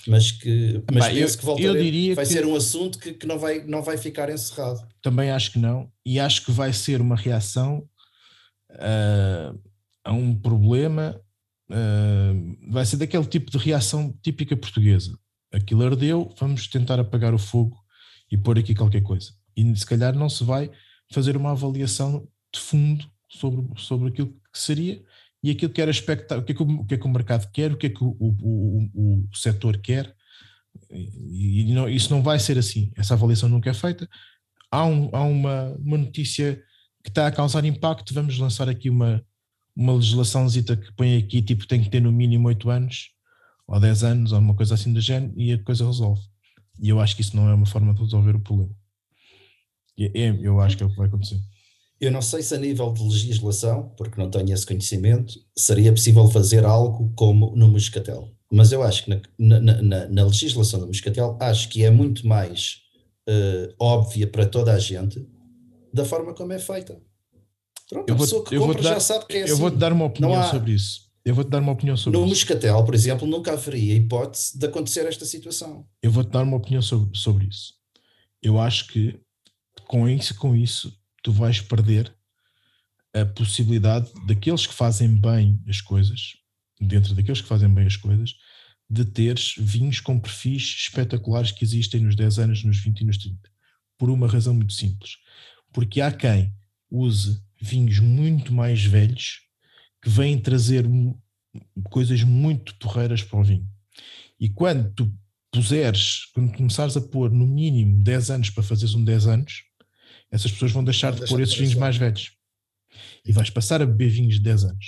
mas que mas Bem, penso eu, que voltarei, vai que ser um assunto que, que, não, vai, não vai ficar encerrado. Também acho que não, e acho que vai ser uma reação uh, a um problema, uh, vai ser daquele tipo de reação típica portuguesa. Aquilo ardeu, vamos tentar apagar o fogo e pôr aqui qualquer coisa. E se calhar não se vai fazer uma avaliação de fundo sobre, sobre aquilo que seria e aquilo que era expectável, o que é que o, o, que é que o mercado quer, o que é que o, o, o, setor quer, e, e não, isso não vai ser assim. Essa avaliação nunca é feita. Há, um, há uma, uma notícia que está a causar impacto, vamos lançar aqui uma, uma legislaçãozita que põe aqui, tipo, tem que ter no mínimo 8 anos, ou 10 anos, ou uma coisa assim do género, e a coisa resolve. E eu acho que isso não é uma forma de resolver o problema. É, eu acho que é o que vai acontecer. Eu não sei se a nível de legislação, porque não tenho esse conhecimento, seria possível fazer algo como no Moscatel. mas eu acho que na, na, na, na legislação do Moscatel, acho que é muito mais uh, óbvia para toda a gente da forma como é feita. Pronto, eu a pessoa que compra dar, já sabe que é eu assim. Eu vou-te dar uma opinião há, sobre isso. Eu vou-te dar uma opinião sobre no isso. No Moscatel, por exemplo, nunca haveria hipótese de acontecer esta situação. Eu vou-te dar uma opinião sobre, sobre isso. Eu acho que com isso, com isso, tu vais perder a possibilidade daqueles que fazem bem as coisas, dentro daqueles que fazem bem as coisas, de teres vinhos com perfis espetaculares que existem nos 10 anos, nos 20 e nos 30. Por uma razão muito simples. Porque há quem use vinhos muito mais velhos que vêm trazer coisas muito torreiras para o vinho. E quando tu puseres, quando começares a pôr no mínimo 10 anos para fazeres um 10 anos, essas pessoas vão deixar de pôr esses vinhos mais velhos. E vais passar a beber vinhos de 10 anos.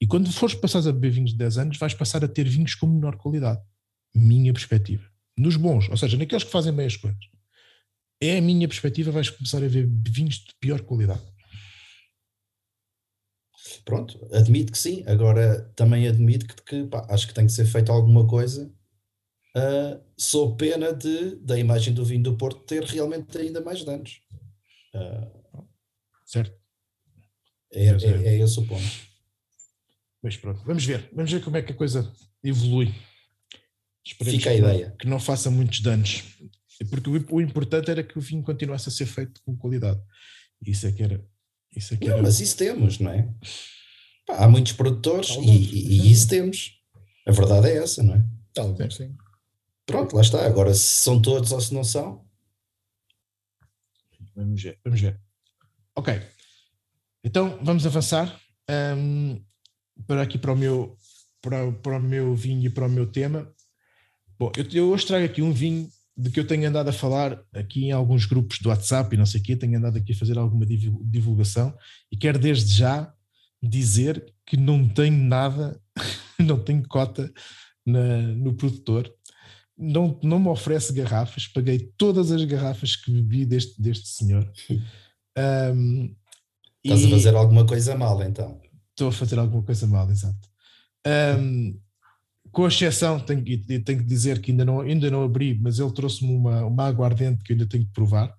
E quando fores passar a beber vinhos de 10 anos, vais passar a ter vinhos com menor qualidade. Minha perspectiva. Nos bons, ou seja, naqueles que fazem bem as coisas. É a minha perspectiva, vais começar a ver vinhos de pior qualidade. Pronto, admito que sim. Agora também admito que, que pá, acho que tem que ser feita alguma coisa uh, sob pena de, da imagem do vinho do Porto ter realmente ainda mais danos. Uh, certo. É, é, é, esse o ponto. Mas pronto, vamos ver. Vamos ver como é que a coisa evolui. Esperemos Fica a ideia. Que não faça muitos danos. Porque o, o, importante era que o vinho continuasse a ser feito com qualidade. Isso é que era. Isso é que não, era... mas isso temos, não é? Pá, há muitos produtores e, e, e, isso temos. A verdade é essa, não é? Talvez sim. Pronto, lá está. Agora, se são todos ou se não são. Vamos ver. Vamos ver. Ok. Então, vamos avançar um, para aqui para o, meu, para, para o meu vinho e para o meu tema. Bom, eu, eu hoje trago aqui um vinho de que eu tenho andado a falar aqui em alguns grupos do WhatsApp e não sei o quê, tenho andado aqui a fazer alguma divulgação e quero desde já dizer que não tenho nada, <laughs> não tenho cota na, no produtor, não, não me oferece garrafas, paguei todas as garrafas que bebi deste, deste senhor. <laughs> Um, Estás a fazer alguma coisa mal, então. Estou a fazer alguma coisa mal, exato. Um, com exceção, tenho, tenho que dizer que ainda não, ainda não abri, mas ele trouxe-me uma, uma aguardente que ainda tenho que provar,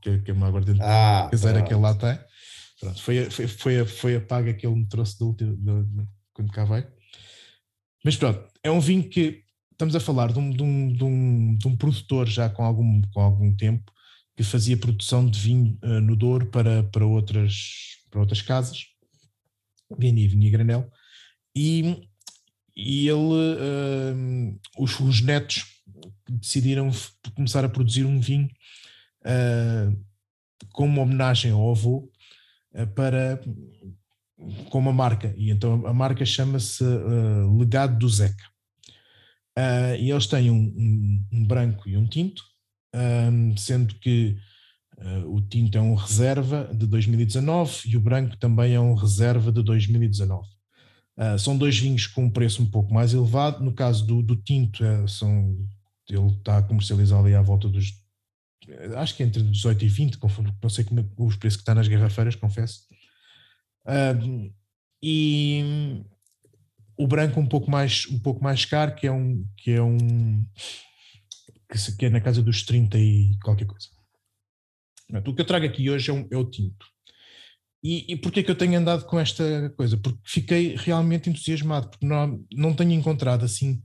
que, que é uma aguardente ah, caseira pronto. que ele lá tem. Pronto, foi, foi, foi, a, foi a paga que ele me trouxe do último, do, do, quando cá veio. Mas pronto, é um vinho que estamos a falar de um, de um, de um, de um produtor já com algum, com algum tempo que fazia produção de vinho uh, no Douro para, para, outras, para outras casas, vinho e vinho e granel, e, e ele, uh, os, os, netos decidiram começar a produzir um vinho uh, como homenagem ao avô para com uma marca, e então a marca chama-se Legado do Zeca. E eles têm um, um, um branco e um tinto, um, sendo que uh, o tinto é um reserva de 2019 e o branco também é um reserva de 2019. Uh, ah, são dois vinhos com um preço um pouco mais elevado. No caso do, do tinto, uh, são, ele está comercializado aí à volta dos. Acho que entre 18 e 20, conforme, não sei como é, os preços que está nas garrafeiras, confesso. e o branco um pouco mais um pouco mais caro que é um que é um que, é na casa dos 30 e qualquer coisa. O que eu trago aqui hoje é, um, é o tinto. E, e porquê que eu tenho andado com esta coisa? Porque fiquei realmente entusiasmado, porque não, não tenho encontrado assim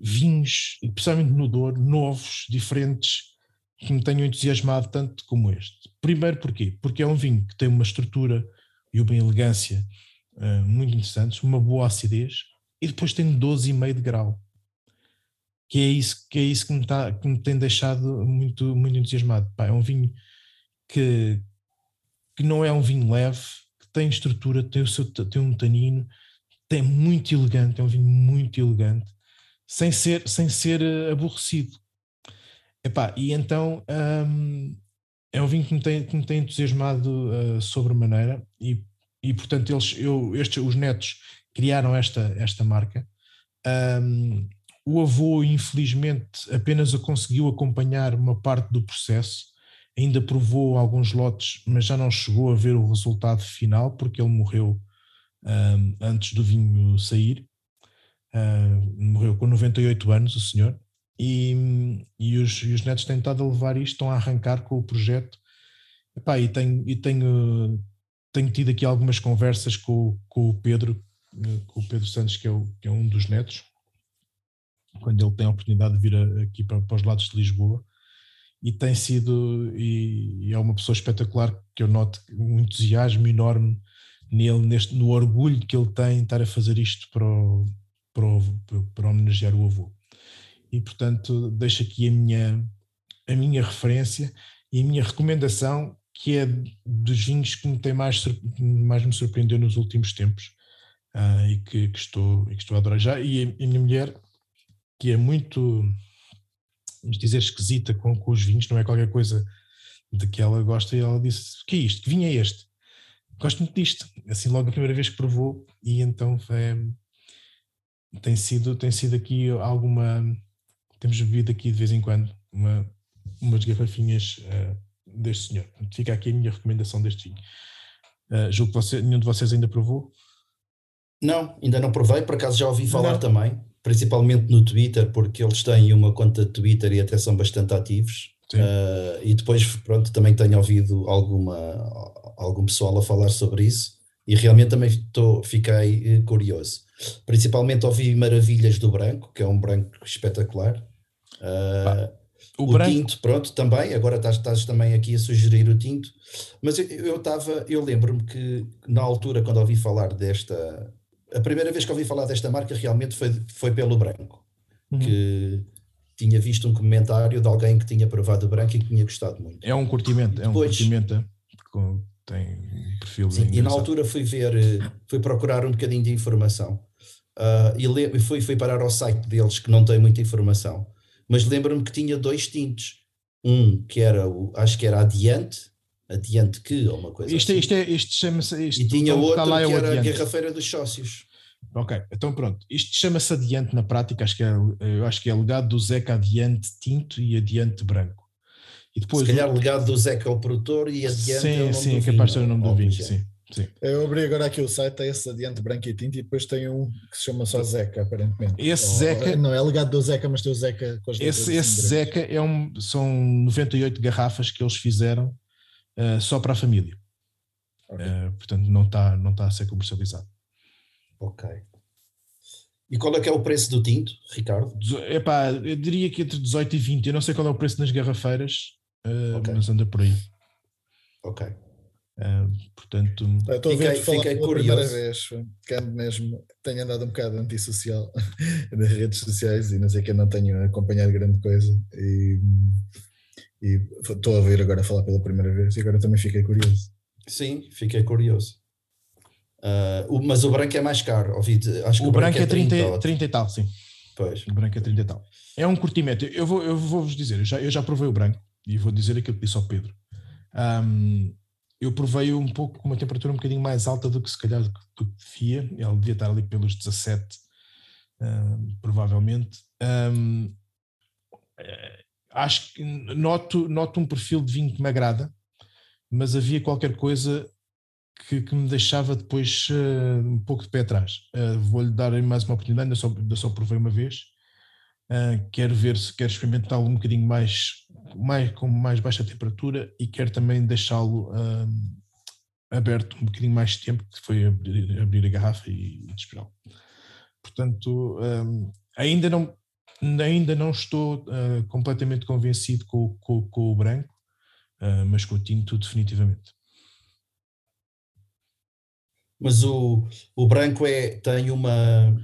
vinhos, especialmente no Douro, novos, diferentes, que me tenham entusiasmado tanto como este. Primeiro porquê? Porque é um vinho que tem uma estrutura e uma elegância uh, muito interessantes, uma boa acidez, e depois tem 12,5 de grau que é isso que, é isso que, me, tá, que me tem deixado muito, muito entusiasmado. Pá, é um vinho que, que não é um vinho leve, que tem estrutura, tem, o seu, tem um tanino, tem muito elegante, é um vinho muito elegante, sem ser, sem ser eh, aborrecido. Epá, e então hum, é um vinho que me tem, que me tem entusiasmado uh, sobremaneira e, e portanto eles, eu, estes, os netos criaram esta, esta marca. Um, o avô, infelizmente, apenas a conseguiu acompanhar uma parte do processo, ainda provou alguns lotes, mas já não chegou a ver o resultado final, porque ele morreu um, antes do vinho sair. Uh, morreu com 98 anos, o senhor, e, e, os, e os netos têm estado a levar isto, estão a arrancar com o projeto. Epá, e tenho, e tenho, tenho tido aqui algumas conversas com, com o Pedro, com o Pedro Santos, que é, o, que é um dos netos, quando ele tem a oportunidade de vir aqui para, para, os lados de Lisboa. E tem sido, e, e, é uma pessoa espetacular que eu noto um entusiasmo enorme nele, neste, no orgulho que ele tem em estar a fazer isto para, o, para, o, para homenagear o avô. E portanto, deixo aqui a minha, a minha referência e a minha recomendação, que é dos vinhos que me tem mais, mais me surpreendeu nos últimos tempos uh, e que, que, estou, que estou a adorar já. E a, minha mulher que é muito, vamos dizer, esquisita com, com os vinhos, não é qualquer coisa de que ela gosta, e ela disse: que é isto? Que vinho é este? Gosto muito disto. Assim, logo a primeira vez que provou, e então é, tem, sido, tem sido aqui alguma. Temos bebido aqui de vez em quando uma, umas garrafinhas uh, deste senhor. Fica aqui a minha recomendação deste vinho. Uh, julgo que você, nenhum de vocês ainda provou? Não, ainda não provei, por acaso já ouvi falar não. também principalmente no Twitter, porque eles têm uma conta de Twitter e até são bastante ativos. Uh, e depois, pronto, também tenho ouvido alguma, algum pessoal a falar sobre isso e realmente também tô, fiquei eh, curioso. Principalmente ouvi Maravilhas do Branco, que é um branco espetacular. Uh, o, o branco... tinto, pronto, também, agora estás, estás, também aqui a sugerir o tinto, mas eu estava, eu, eu lembro-me que na altura, quando ouvi falar desta, a primeira vez que ouvi falar desta marca realmente foi, foi pelo branco, uhum. que tinha visto um comentário de alguém que tinha provado o branco e que tinha gostado muito. É um curtimento, é um curtimento com, tem um perfil sim, E na altura fui ver, fui procurar um bocadinho de informação uh, e fui, fui parar ao site deles que não tem muita informação, mas lembro-me que tinha dois tintos, um que era o, acho que era Adiante, adiante que, ou uma coisa isto, assim. Isto, é, isto chama-se. E tinha outro lá é que era adiante. a garrafeira dos sócios. Ok, então pronto. Isto chama-se adiante na prática, acho que é, eu acho que é legado do Zeca adiante tinto e adiante branco. E depois, Se calhar o legado do Zeca ao produtor e adiante sim, é sim, é capaz de ser o nome do vinho, sim. Sim. Eu abri agora aqui o site, tem esse adiante branco e tinto e depois tem um que se chama só Zeca, aparentemente. Esse Ou, Zeca. Não, é legado do Zeca, mas tem o Zeca com as Esse, esse Zeca é um, são 98 garrafas que eles fizeram uh, só para a família. Okay. Uh, portanto, não está não tá a ser comercializado. Ok. E qual é que é o preço do tinto, Ricardo? Epá, eu diria que entre 18 e 20. Eu não sei qual é o preço nas garrafeiras, uh, okay. mas anda por aí. Ok. Uh, portanto, estou a ver fiquei, falar pela curioso. primeira vez, que ando mesmo, tenho andado um bocado antissocial <laughs> nas redes sociais e não sei que eu não tenho acompanhado grande coisa e e estou a ver agora falar pela primeira vez e agora também fiquei curioso. Sim, fiquei curioso. Uh, o, mas o branco é mais caro, ouvi, acho que o, o branco, branco, é 30, 30, 30 e tal, sim. Pois. O branco é 30 e tal. É um curtimento. Eu vou, eu vou vos dizer, eu já, eu já provei o branco e vou dizer aquilo que disse ao Pedro. Um, eu provei um pouco com uma temperatura um bocadinho mais alta do que se calhar do que, devia. Ele devia estar ali pelos 17, um, provavelmente. Um, acho que noto, noto um perfil de vinho que me agrada, mas havia qualquer coisa que, que me deixava depois uh, um pouco de pé atrás. Uh, Vou-lhe dar mais uma oportunidade, ainda só, ainda só provei uma vez. Uh, quero ver se quero experimentá-lo um bocadinho mais, mais com mais baixa temperatura e quero também deixá-lo aberto um bocadinho mais tempo, que foi abrir, abrir a garrafa e, e esperá-lo. Portanto, um, ainda não ainda não estou uh, completamente convencido com, com, com o branco, uh, mas com o tinto definitivamente. Mas o, o branco é, tem uma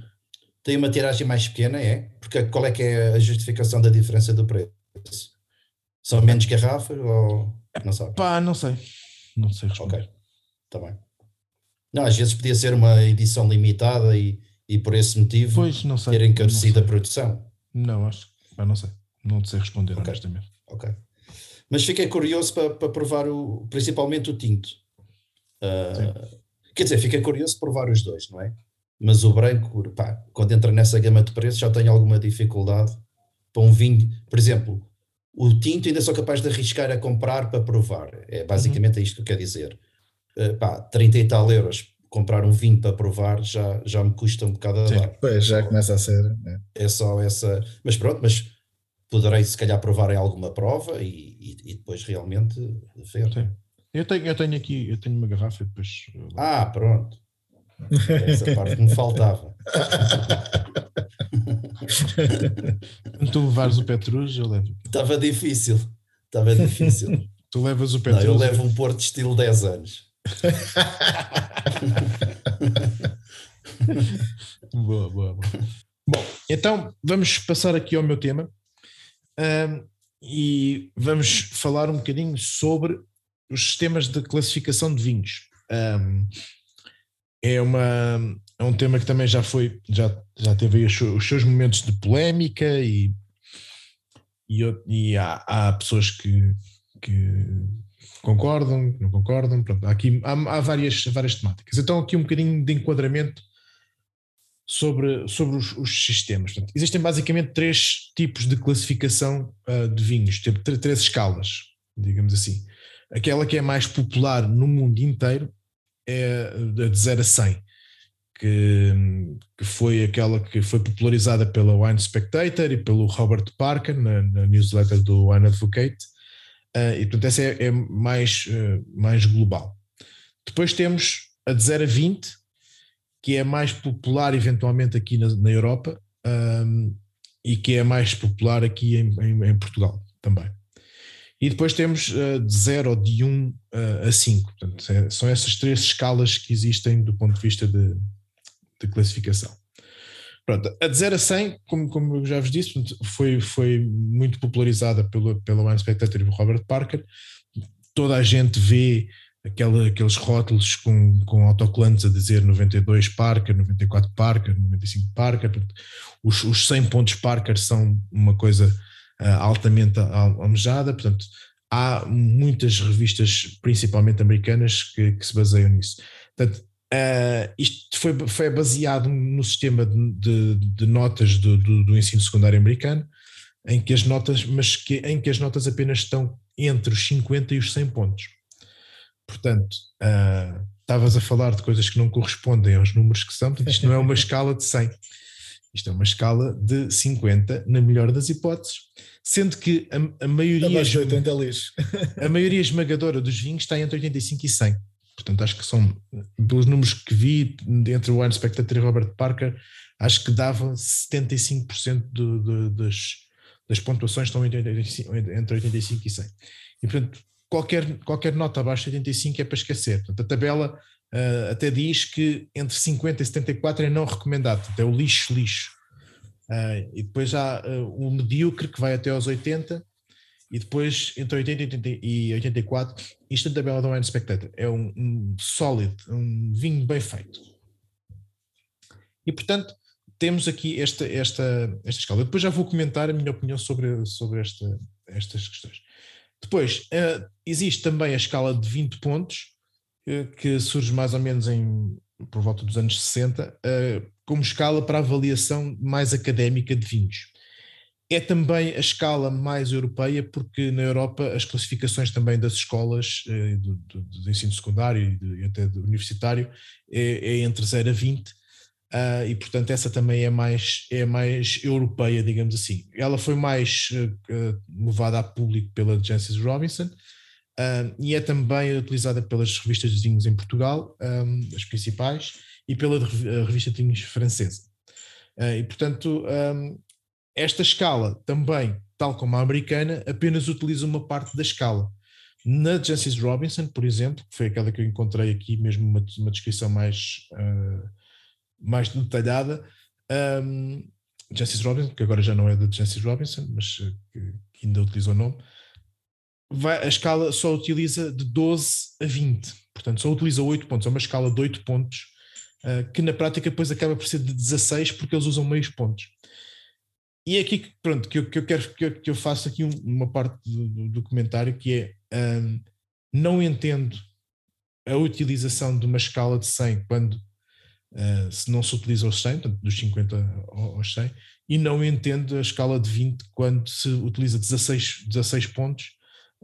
tem uma tiragem mais pequena, é? Porque qual é que é a justificação da diferença do preço? São menos garrafas ou não sabe? Pá, não sei. Não sei responder. Ok, está bem. Não, às vezes podia ser uma edição limitada e, e por esse motivo pois, não sei, ter encarecido a produção. Não, acho que não sei. Não sei responder okay. honestamente. Ok. Mas fiquei curioso para, para provar o, principalmente o tinto. Uh, quer dizer, fiquei curioso para provar os dois, não é? Mas o branco, pá, quando entra nessa gama de preços, já tenho alguma dificuldade para um vinho. Por exemplo, o tinto ainda sou capaz de arriscar a comprar para provar. É basicamente uhum. isto que eu quero dizer. Uh, pá, 30 e tal euros comprar um vinho para provar já, já me custa um bocado a dar. Pois, já começa a ser. É. é só essa. Mas pronto, mas poderei se calhar provar em alguma prova e, e, e depois realmente ver. Sim. Eu tenho, eu tenho aqui, eu tenho uma garrafa e depois. Ah, pronto. Essa parte me faltava. Quando tu levares o Petrus, eu levo. Estava difícil. Estava difícil. tu levas o Petrus. Não, eu levo um Porto estilo 10 anos. boa, boa, boa. Bom, então vamos passar aqui ao meu tema um, e vamos falar um bocadinho sobre os sistemas de classificação de vinhos. Um, é, uma, é um tema que também já foi, já, já teve os, os seus momentos de polémica e, e, e há, há, pessoas que, que concordam, não concordam, pronto, há, aqui, há, há, várias, várias temáticas. Então aqui um bocadinho de enquadramento sobre, sobre os, os sistemas. Portanto, existem basicamente três tipos de classificação uh, de vinhos, três escalas, digamos assim. Aquela que é mais popular no mundo inteiro é de 0 a 100, que, que foi aquela que foi popularizada pela Wine Spectator e pelo Robert Parker na, na newsletter do Wine Advocate, uh, e portanto essa é, é mais, uh, mais global. Depois temos a de 0 a 20, que é mais popular eventualmente aqui na, na Europa um, e que é mais popular aqui em, em, em Portugal também. E depois temos uh, de 0 de 1 um, uh, a 5. Portanto, é, são essas três escalas que existem do ponto de vista de, de classificação. Pronto, a de 0 a 100, como, como eu já vos disse, foi, foi muito popularizada pelo, pela Wine Spectator e Robert Parker. Toda a gente vê aquela, aqueles rótulos com, com autocolantes a dizer 92 Parker, 94 Parker, 95 Parker. Os, os 100 pontos Parker são uma coisa altamente almejada, portanto, há muitas revistas, principalmente americanas, que, que se baseiam nisso. Portanto, uh, isto foi, foi baseado no sistema de, de, de notas do, do, do, ensino secundário americano, em que as notas, mas que, em que as notas apenas estão entre os 50 e os 100 pontos. Portanto, uh, estavas a falar de coisas que não correspondem aos números que são, portanto, isto não é uma <laughs> escala de 100. Isto é uma escala de 50, na melhor das hipóteses, sendo que a, a maioria. <laughs> a maioria esmagadora dos vinhos está entre 85 e 100. Portanto, acho que são, pelos números que vi entre o Wine Spectator e Robert Parker, acho que dava 75% do, do, das, das pontuações estão entre 85, entre 85 e 100. E, portanto, qualquer, qualquer nota abaixo de 85 é para esquecer. Portanto, a tabela uh, até diz que entre 50 e 74 é não recomendado, é o lixo, lixo. Uh, e depois há o medíocre que vai até aos 80 e depois entre 80 e 84, isto é a tabela do Wine Spectator, é um, um sólido, um vinho bem feito. E portanto, temos aqui esta, esta, esta escala. Eu depois já vou comentar a minha opinião sobre, sobre esta, estas questões. Depois, uh, existe também a escala de 20 pontos, que surge mais ou menos em, por volta dos anos 60, uh, eh, como escala para avaliação mais académica de vinhos. É também a escala mais europeia, porque na Europa as classificações também das escolas do, do, do, ensino secundário e, até do universitário é, é entre 0 a 20, Uh, e portanto essa também é mais, é mais europeia, digamos assim. Ela foi mais uh, levada a público pela Jancis Robinson uh, e é também utilizada pelas revistas de vinhos em Portugal, um, as principais, e pela revista de vinhos francesa. e portanto um, esta escala também, tal como a americana, apenas utiliza uma parte da escala. Na Jancis Robinson, por exemplo, que foi aquela que eu encontrei aqui, mesmo uma, uma descrição mais mais detalhada. Um, Justice Robinson, que agora já não é da Justice Robinson, mas eh, que, que ainda utiliza o nome, vai, a escala só utiliza de 12 a 20, portanto só utiliza 8 pontos, é uma escala de 8 pontos, uh, que na prática depois acaba por ser de 16 porque eles usam meios pontos. E é aqui que, pronto, que eu, que eu quero que eu, que eu faço aqui uma parte do, do comentário que é um, não entendo a utilização de uma escala de 100 quando uh, se não se utiliza os 100, portanto, dos 50 aos 100, e não entendo a escala de 20 quando se utiliza 16, 16 pontos,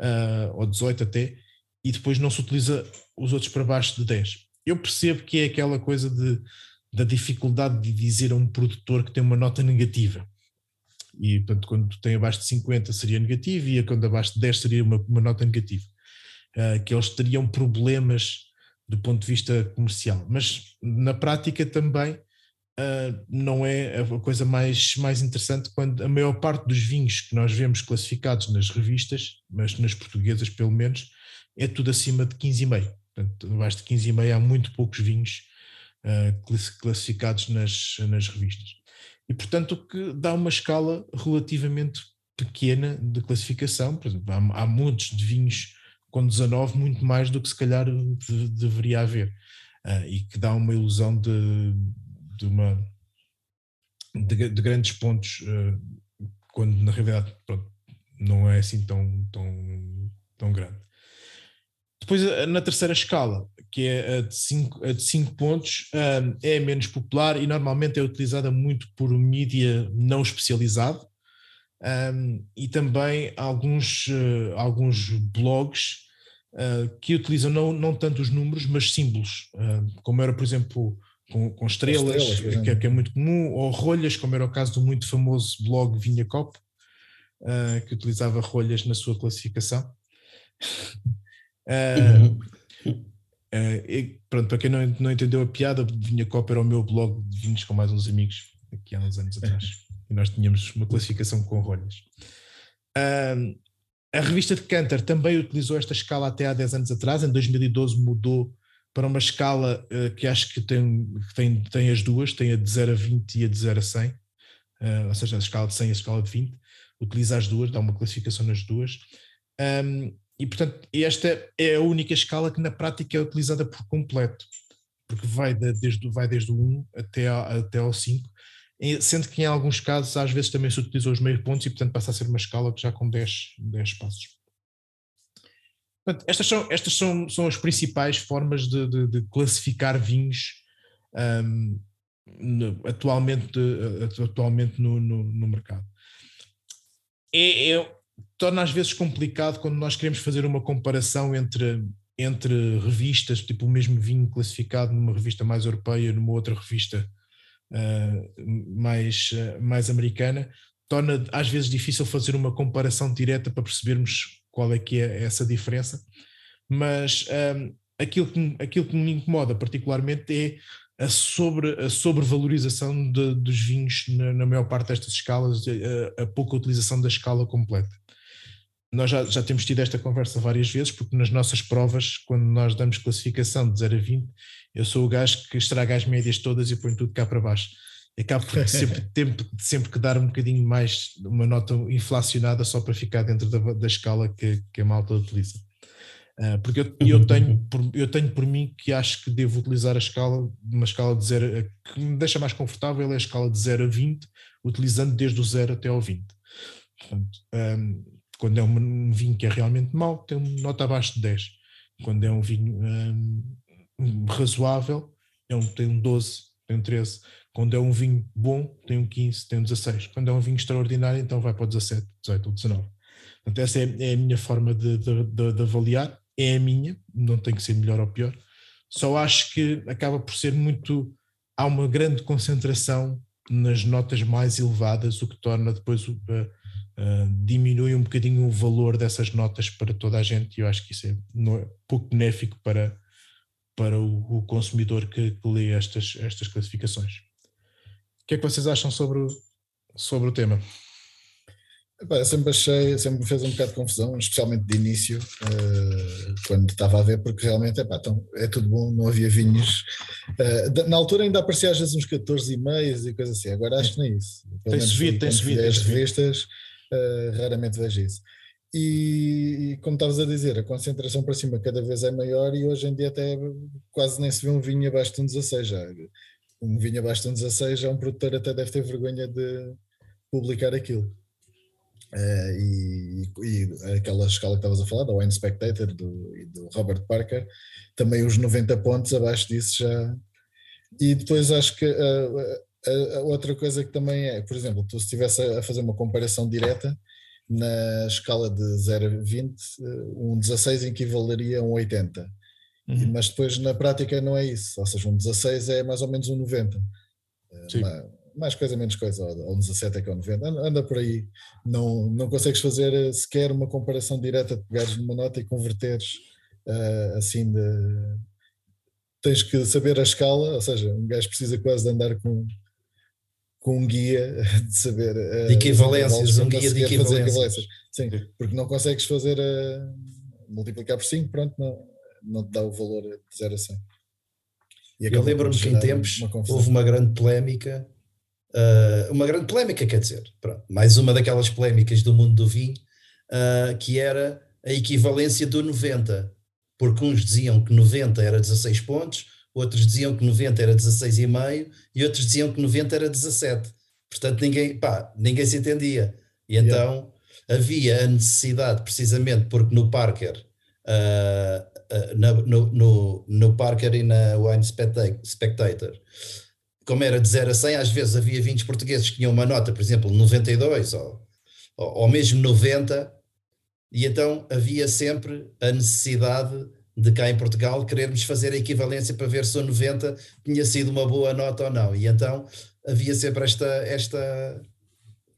uh, ou 18 até, e depois não se utiliza os outros para baixo de 10. eu percebo que é aquela coisa de, da dificuldade de dizer a um produtor que tem uma nota negativa. E, portanto, quando tem abaixo de 50 seria negativo e quando abaixo de 10 seria uma, uma nota negativa. Uh, que eles teriam problemas do ponto de vista comercial. Mas na prática também uh, não é a coisa mais, mais interessante quando a maior parte dos vinhos que nós vemos classificados nas revistas, mas nas portuguesas pelo menos, é tudo acima de 15,5. Portanto, abaixo de 15,5 há muito poucos vinhos uh, classificados nas, nas revistas. E, portanto, o que dá uma escala relativamente pequena de classificação. Por exemplo, há, há muitos de vinhos com 19, muito mais do que se calhar de, deveria haver. Uh, e que dá uma ilusão de, de uma de, de grandes pontos, uh, quando na realidade pronto, não é assim tão, tão, tão grande. Depois, na terceira escala, que é a de 5 de cinco pontos, um, é menos popular e normalmente é utilizada muito por mídia não especializado um, e também alguns, uh, alguns blogs uh, que utilizam não, não tanto os números, mas símbolos, uh, como era, por exemplo, com, com estrelas, estrelas que, é, que, é, muito comum, ou rolhas, como era o caso do muito famoso blog Vinha Cop, que utilizava rolhas na sua classificação. <laughs> Uhum. Uh, e, pronto, para quem não, não entendeu a piada, Vinha Copa era o meu blog de vinhos com mais uns amigos, aqui há uns anos atrás. E nós tínhamos uma classificação com rolhas. Uh, a revista de Cantor também utilizou esta escala até há 10 anos atrás. Em 2012 mudou para uma escala uh, que acho que tem, que tem, tem as duas, tem a de 0 a 20 e a de 0 a 100, uh, ou seja, a escala de 100 e a escala de 20. Utiliza as duas, dá uma classificação nas duas. Um, e, portanto, esta é a única escala que na prática é utilizada por completo, porque vai, de, desde, vai desde o 1 até, a, até ao 5, sendo que em alguns casos às vezes também se utilizam os meios pontos e, portanto, passa a ser uma escala já com 10, 10 passos. Portanto, estas são, estas são, são as principais formas de, de, de classificar vinhos um, no, atualmente, atualmente no, no, no mercado. É, é, torna às vezes complicado quando nós queremos fazer uma comparação entre, entre revistas, tipo o mesmo vinho classificado numa revista mais europeia, numa outra revista uh, mais, uh, mais americana, torna às vezes difícil fazer uma comparação direta para percebermos qual é que é essa diferença. Mas um, aquilo, que, aquilo que me incomoda particularmente é a, sobre, a sobrevalorização de, dos vinhos na, na, maior parte destas escalas, a, a pouca utilização da escala completa nós já, já temos tido esta conversa várias vezes, porque nas nossas provas, quando nós damos classificação de 0 a 20, eu sou o gajo que estraga as médias todas e põe tudo cá para baixo. Acabo por sempre, <laughs> sempre, sempre que dar um bocadinho mais, uma nota inflacionada só para ficar dentro da, da escala que, que a malta utiliza. Uh, porque eu, eu, tenho por, eu tenho por mim que acho que devo utilizar a escala, uma escala de 0, que me deixa mais confortável é a escala de 0 a 20, utilizando desde o 0 até ao 20. Portanto, um, quando é um vinho que é realmente mau, tem uma nota abaixo de 10. Quando é um vinho um, razoável, é um, tem um 12, tem um 13. Quando é um vinho bom, tem um 15, tem um 16. Quando é um vinho extraordinário, então vai para o 17, 18 ou 19. Portanto, essa é, é a minha forma de, de, de, de, avaliar. É a minha, não tem que ser melhor ou pior. Só acho que acaba por ser muito. Há uma grande concentração nas notas mais elevadas, o que torna depois o, uh, diminui um bocadinho o valor dessas notas para toda a gente e eu acho que isso é, é pouco benéfico para, para o, o consumidor que, que, lê estas, estas classificações. O que é que vocês acham sobre, o, sobre o tema? Epá, sempre achei, sempre me fez um bocado de confusão, especialmente de início, uh, quando estava a ver, porque realmente epá, então, é tudo bom, não havia vinhos. Uh, na altura ainda aparecia às vezes uns 14 e meios e coisas assim, agora acho que nem isso. Pelo tem subido, tem subido. As revistas, uh, raramente vejo isso. E, e, como estavas a dizer, a concentração para cima cada vez é maior e hoje em dia até quase nem se vê um vinho abaixo de um 16 já. Um vinho abaixo de um 16 já um produtor até deve ter vergonha de publicar aquilo. Uh, e, e, aquela escala que estavas a falar, da Wine Spectator do, e do Robert Parker, também os 90 pontos abaixo disso já. E depois acho que uh, a, outra coisa que também é, por exemplo, tu se estivesse a fazer uma comparação direta na escala de 0 a 20, um 16 equivaleria a um 80. Uhum. Mas depois na prática não é isso. Ou seja, um 16 é mais ou menos um 90. Sim. Mais, coisa, menos coisa. Ou um 17 é que é um 90. Anda por aí. Não, não consegues fazer eh, sequer uma comparação direta de pegares numa nota e converteres uh, assim de. Tens que saber a escala, ou seja, um gajo precisa quase de andar com, com um guia <laughs> de saber. Uh, de equivalências, um guia de equivalências. equivalências. Sim, porque não consegues fazer. Uh, multiplicar por 5, pronto, não, não te dá o valor de 0 a 100. Eu lembro-me que em tempos uma houve uma grande polémica, uh, uma grande polémica, quer dizer, pronto, mais uma daquelas polémicas do mundo do vinho, uh, que era a equivalência do 90, porque uns diziam que 90 era 16 pontos, outros diziam que 90 era 16,5 e outros diziam que 90 era 17. Portanto, ninguém, pá, ninguém se entendia. E então yeah. havia a necessidade, precisamente porque no Parker uh, no, no, no Parker e na Wine Spectator. Como era de 0 a 100, às vezes havia vinhos portugueses que tinham uma nota, por exemplo, 92 ou, ou, ou mesmo 90, e então havia sempre a necessidade de cá em Portugal querermos fazer a equivalência para ver se o 90 tinha sido uma boa nota ou não. E então havia sempre esta, esta,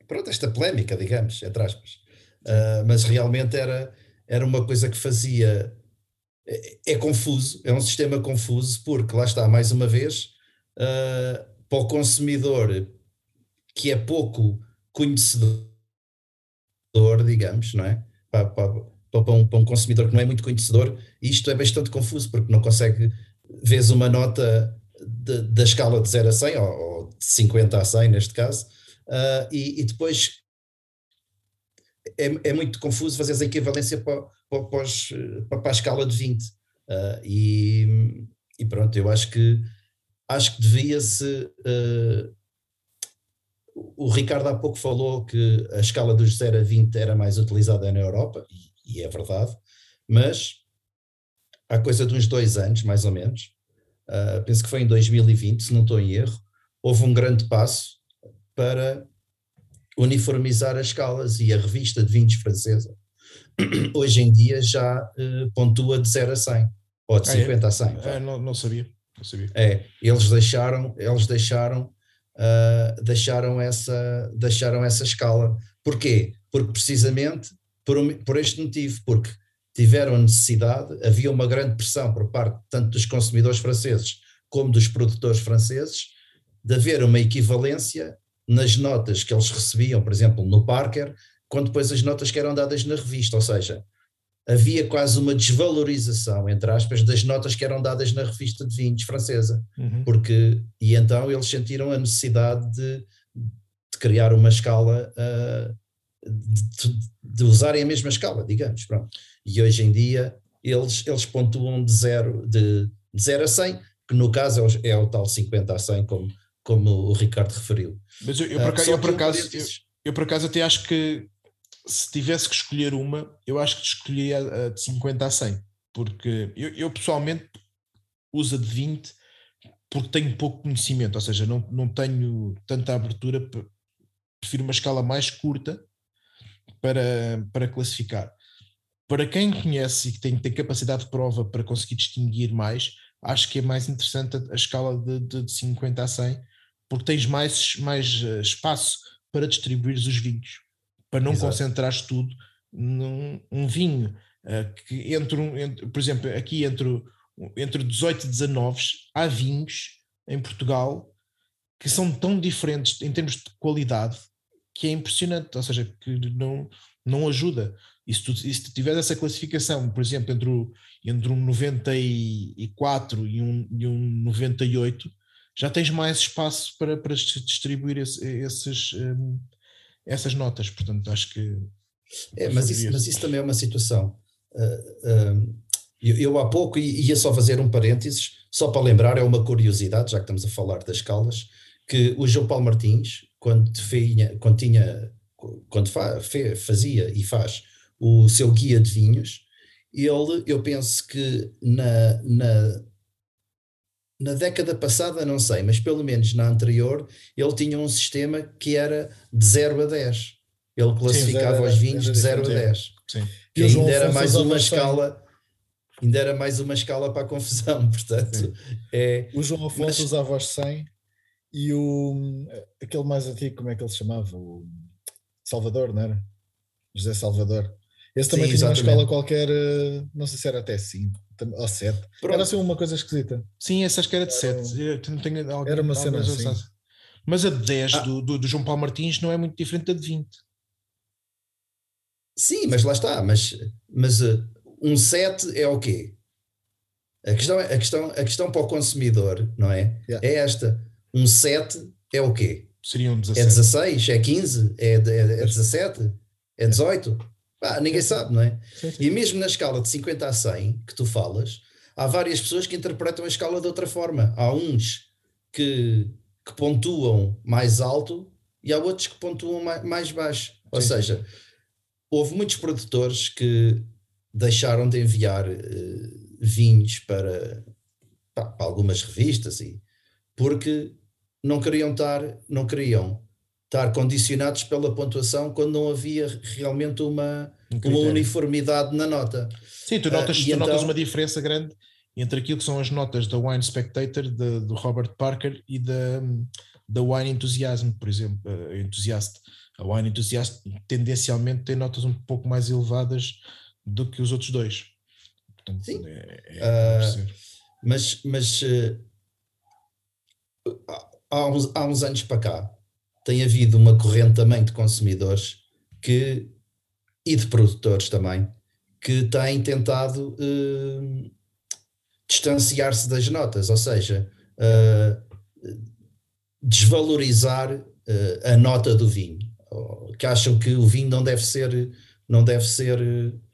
pronto, esta polémica, digamos, entre aspas. Uh, mas realmente era, era uma coisa que fazia. É, é, confuso, é um sistema confuso, porque lá está, mais uma vez, uh, para o consumidor que é pouco conhecedor, digamos, não é? Para, para, para, um, para um consumidor que não é muito conhecedor, isto é bastante confuso, porque não consegue, vês uma nota da escala de 0 a 100, ou, ou de 50 a 100 neste caso, uh, e, e, depois é, é muito confuso fazer a equivalência para, para, para, a escala de 20. Uh, ah, e, e, pronto, eu acho que acho que devia-se. Uh, o Ricardo há pouco falou que a escala dos 0 a 20 era mais utilizada na Europa, e, e é verdade, mas há coisa de uns dois anos, mais ou menos, uh, penso que foi em 2020, se não estou em erro, houve um grande passo para uniformizar as escalas e a revista de vinhos francesa hoje em dia já uh, pontua de 0 a 100 ou de ah, 50 é? a 100. É, não, não, sabia, não sabia. É, eles deixaram, eles deixaram, uh, deixaram, essa, deixaram essa escala. Porquê? Porque precisamente por, por este motivo, porque tiveram necessidade, havia uma grande pressão por parte tanto dos consumidores franceses como dos produtores franceses de haver uma equivalência nas notas que eles recebiam, por exemplo, no Parker, com depois as notas que eram dadas na revista, ou seja, havia quase uma desvalorização, entre aspas, das notas que eram dadas na revista de vinhos francesa, uhum. porque, e então eles sentiram a necessidade de, de criar uma escala, uh, de, de, usarem a mesma escala, digamos, pronto. E hoje em dia eles, eles pontuam de zero, de, de zero a 100, que no caso é o, é o tal 50 a 100, como, como o Ricardo referiu. Mas eu, eu, por, acaso, eu, por acaso, eu, eu, por acaso até acho que se tivesse que escolher uma, eu acho que escolheria a de 50 a 100, porque eu, eu pessoalmente uso a de 20 porque tenho pouco conhecimento, ou seja, não, não tenho tanta abertura, prefiro uma escala mais curta para, para classificar. Para quem conhece e que tem, tem capacidade de prova para conseguir distinguir mais, acho que é mais interessante a, a escala de, de, de 50 a 100, porque tens mais, mais eh, espaço para distribuir os vinhos para não Exato. concentrares tudo num um vinho uh, que entre, um, entre, por exemplo, aqui entre, entre 18 e 19 há vinhos em Portugal que são tão diferentes em termos de qualidade que é impressionante, ou seja, que não, não ajuda. E se tu, se tu tiveres essa classificação, por exemplo, entre, o, entre um 94 e um, e um 98, já tens mais espaço para, para distribuir esse, esses, um, essas notas, portanto acho que. É, mas, isso, mas isso também é uma situação. Uh, uh, eu, eu, há pouco ia só fazer um parênteses, só para lembrar, é uma curiosidade, já que estamos a falar das escalas, que o João Paulo Martins, quando, tinha, quando, tinha, quando fa, fazia e faz o seu guia de vinhos, ele, eu penso que na, na, na década passada, não sei, mas pelo menos na anterior, ele tinha um sistema que era de 0 a 10. Ele classificava Sim, os vinhos de 0 a 10. Sim. Que ainda era mais uma escala. ainda era mais uma escala para a confusão, <laughs> portanto. É, o João Afonso mas... usava os 100 e o aquele mais antigo, como é que ele se chamava? O Salvador, não era? José Salvador. Esse também Sim, tinha exatamente. uma escala qualquer, eh, não sei se era até 5 ou 7. Era assim uma coisa esquisita. Sim, essa acho que era de 7. Era, era uma cena assim. Mas a de 10 ah. do, do, do, João Paulo Martins não é muito diferente da de 20. Sim, mas lá está. Mas, mas uh, um 7 é o quê? A questão, a, questão, a questão para o consumidor, não é? Yeah. É esta. Um 7 é o quê? Seriam 17. É 16? É 15? É, é, é 17? É 18? Ah, ninguém sabe, não é? Sim, sim. E mesmo na escala de 50 a 100 que tu falas, há várias pessoas que interpretam a escala de outra forma. Há uns que, que pontuam mais alto e há outros que pontuam mais, mais baixo. Ou sim. seja, houve muitos produtores que deixaram de enviar uh, vinhos para, para, algumas revistas e porque não queriam estar, não queriam estar condicionados pela pontuação quando não havia realmente uma, um uma uniformidade na nota. Sim, tu notas, uh, tu então, notas uma diferença grande entre aquilo que são as notas da Wine Spectator, de, do Robert Parker e da, da Wine Enthusiasm, por exemplo, uh, Enthusiast. A Wine Enthusiast tendencialmente tem notas um pouco mais elevadas do que os outros dois. Portanto, Sim. É, é uh, mas mas uh, há, uns, há uns anos para cá tem havido uma corrente também de consumidores que, e de produtores também que têm tentado uh, distanciar-se das notas, ou seja, uh, desvalorizar uh, a nota do vinho, que acham que o vinho não deve ser, não deve ser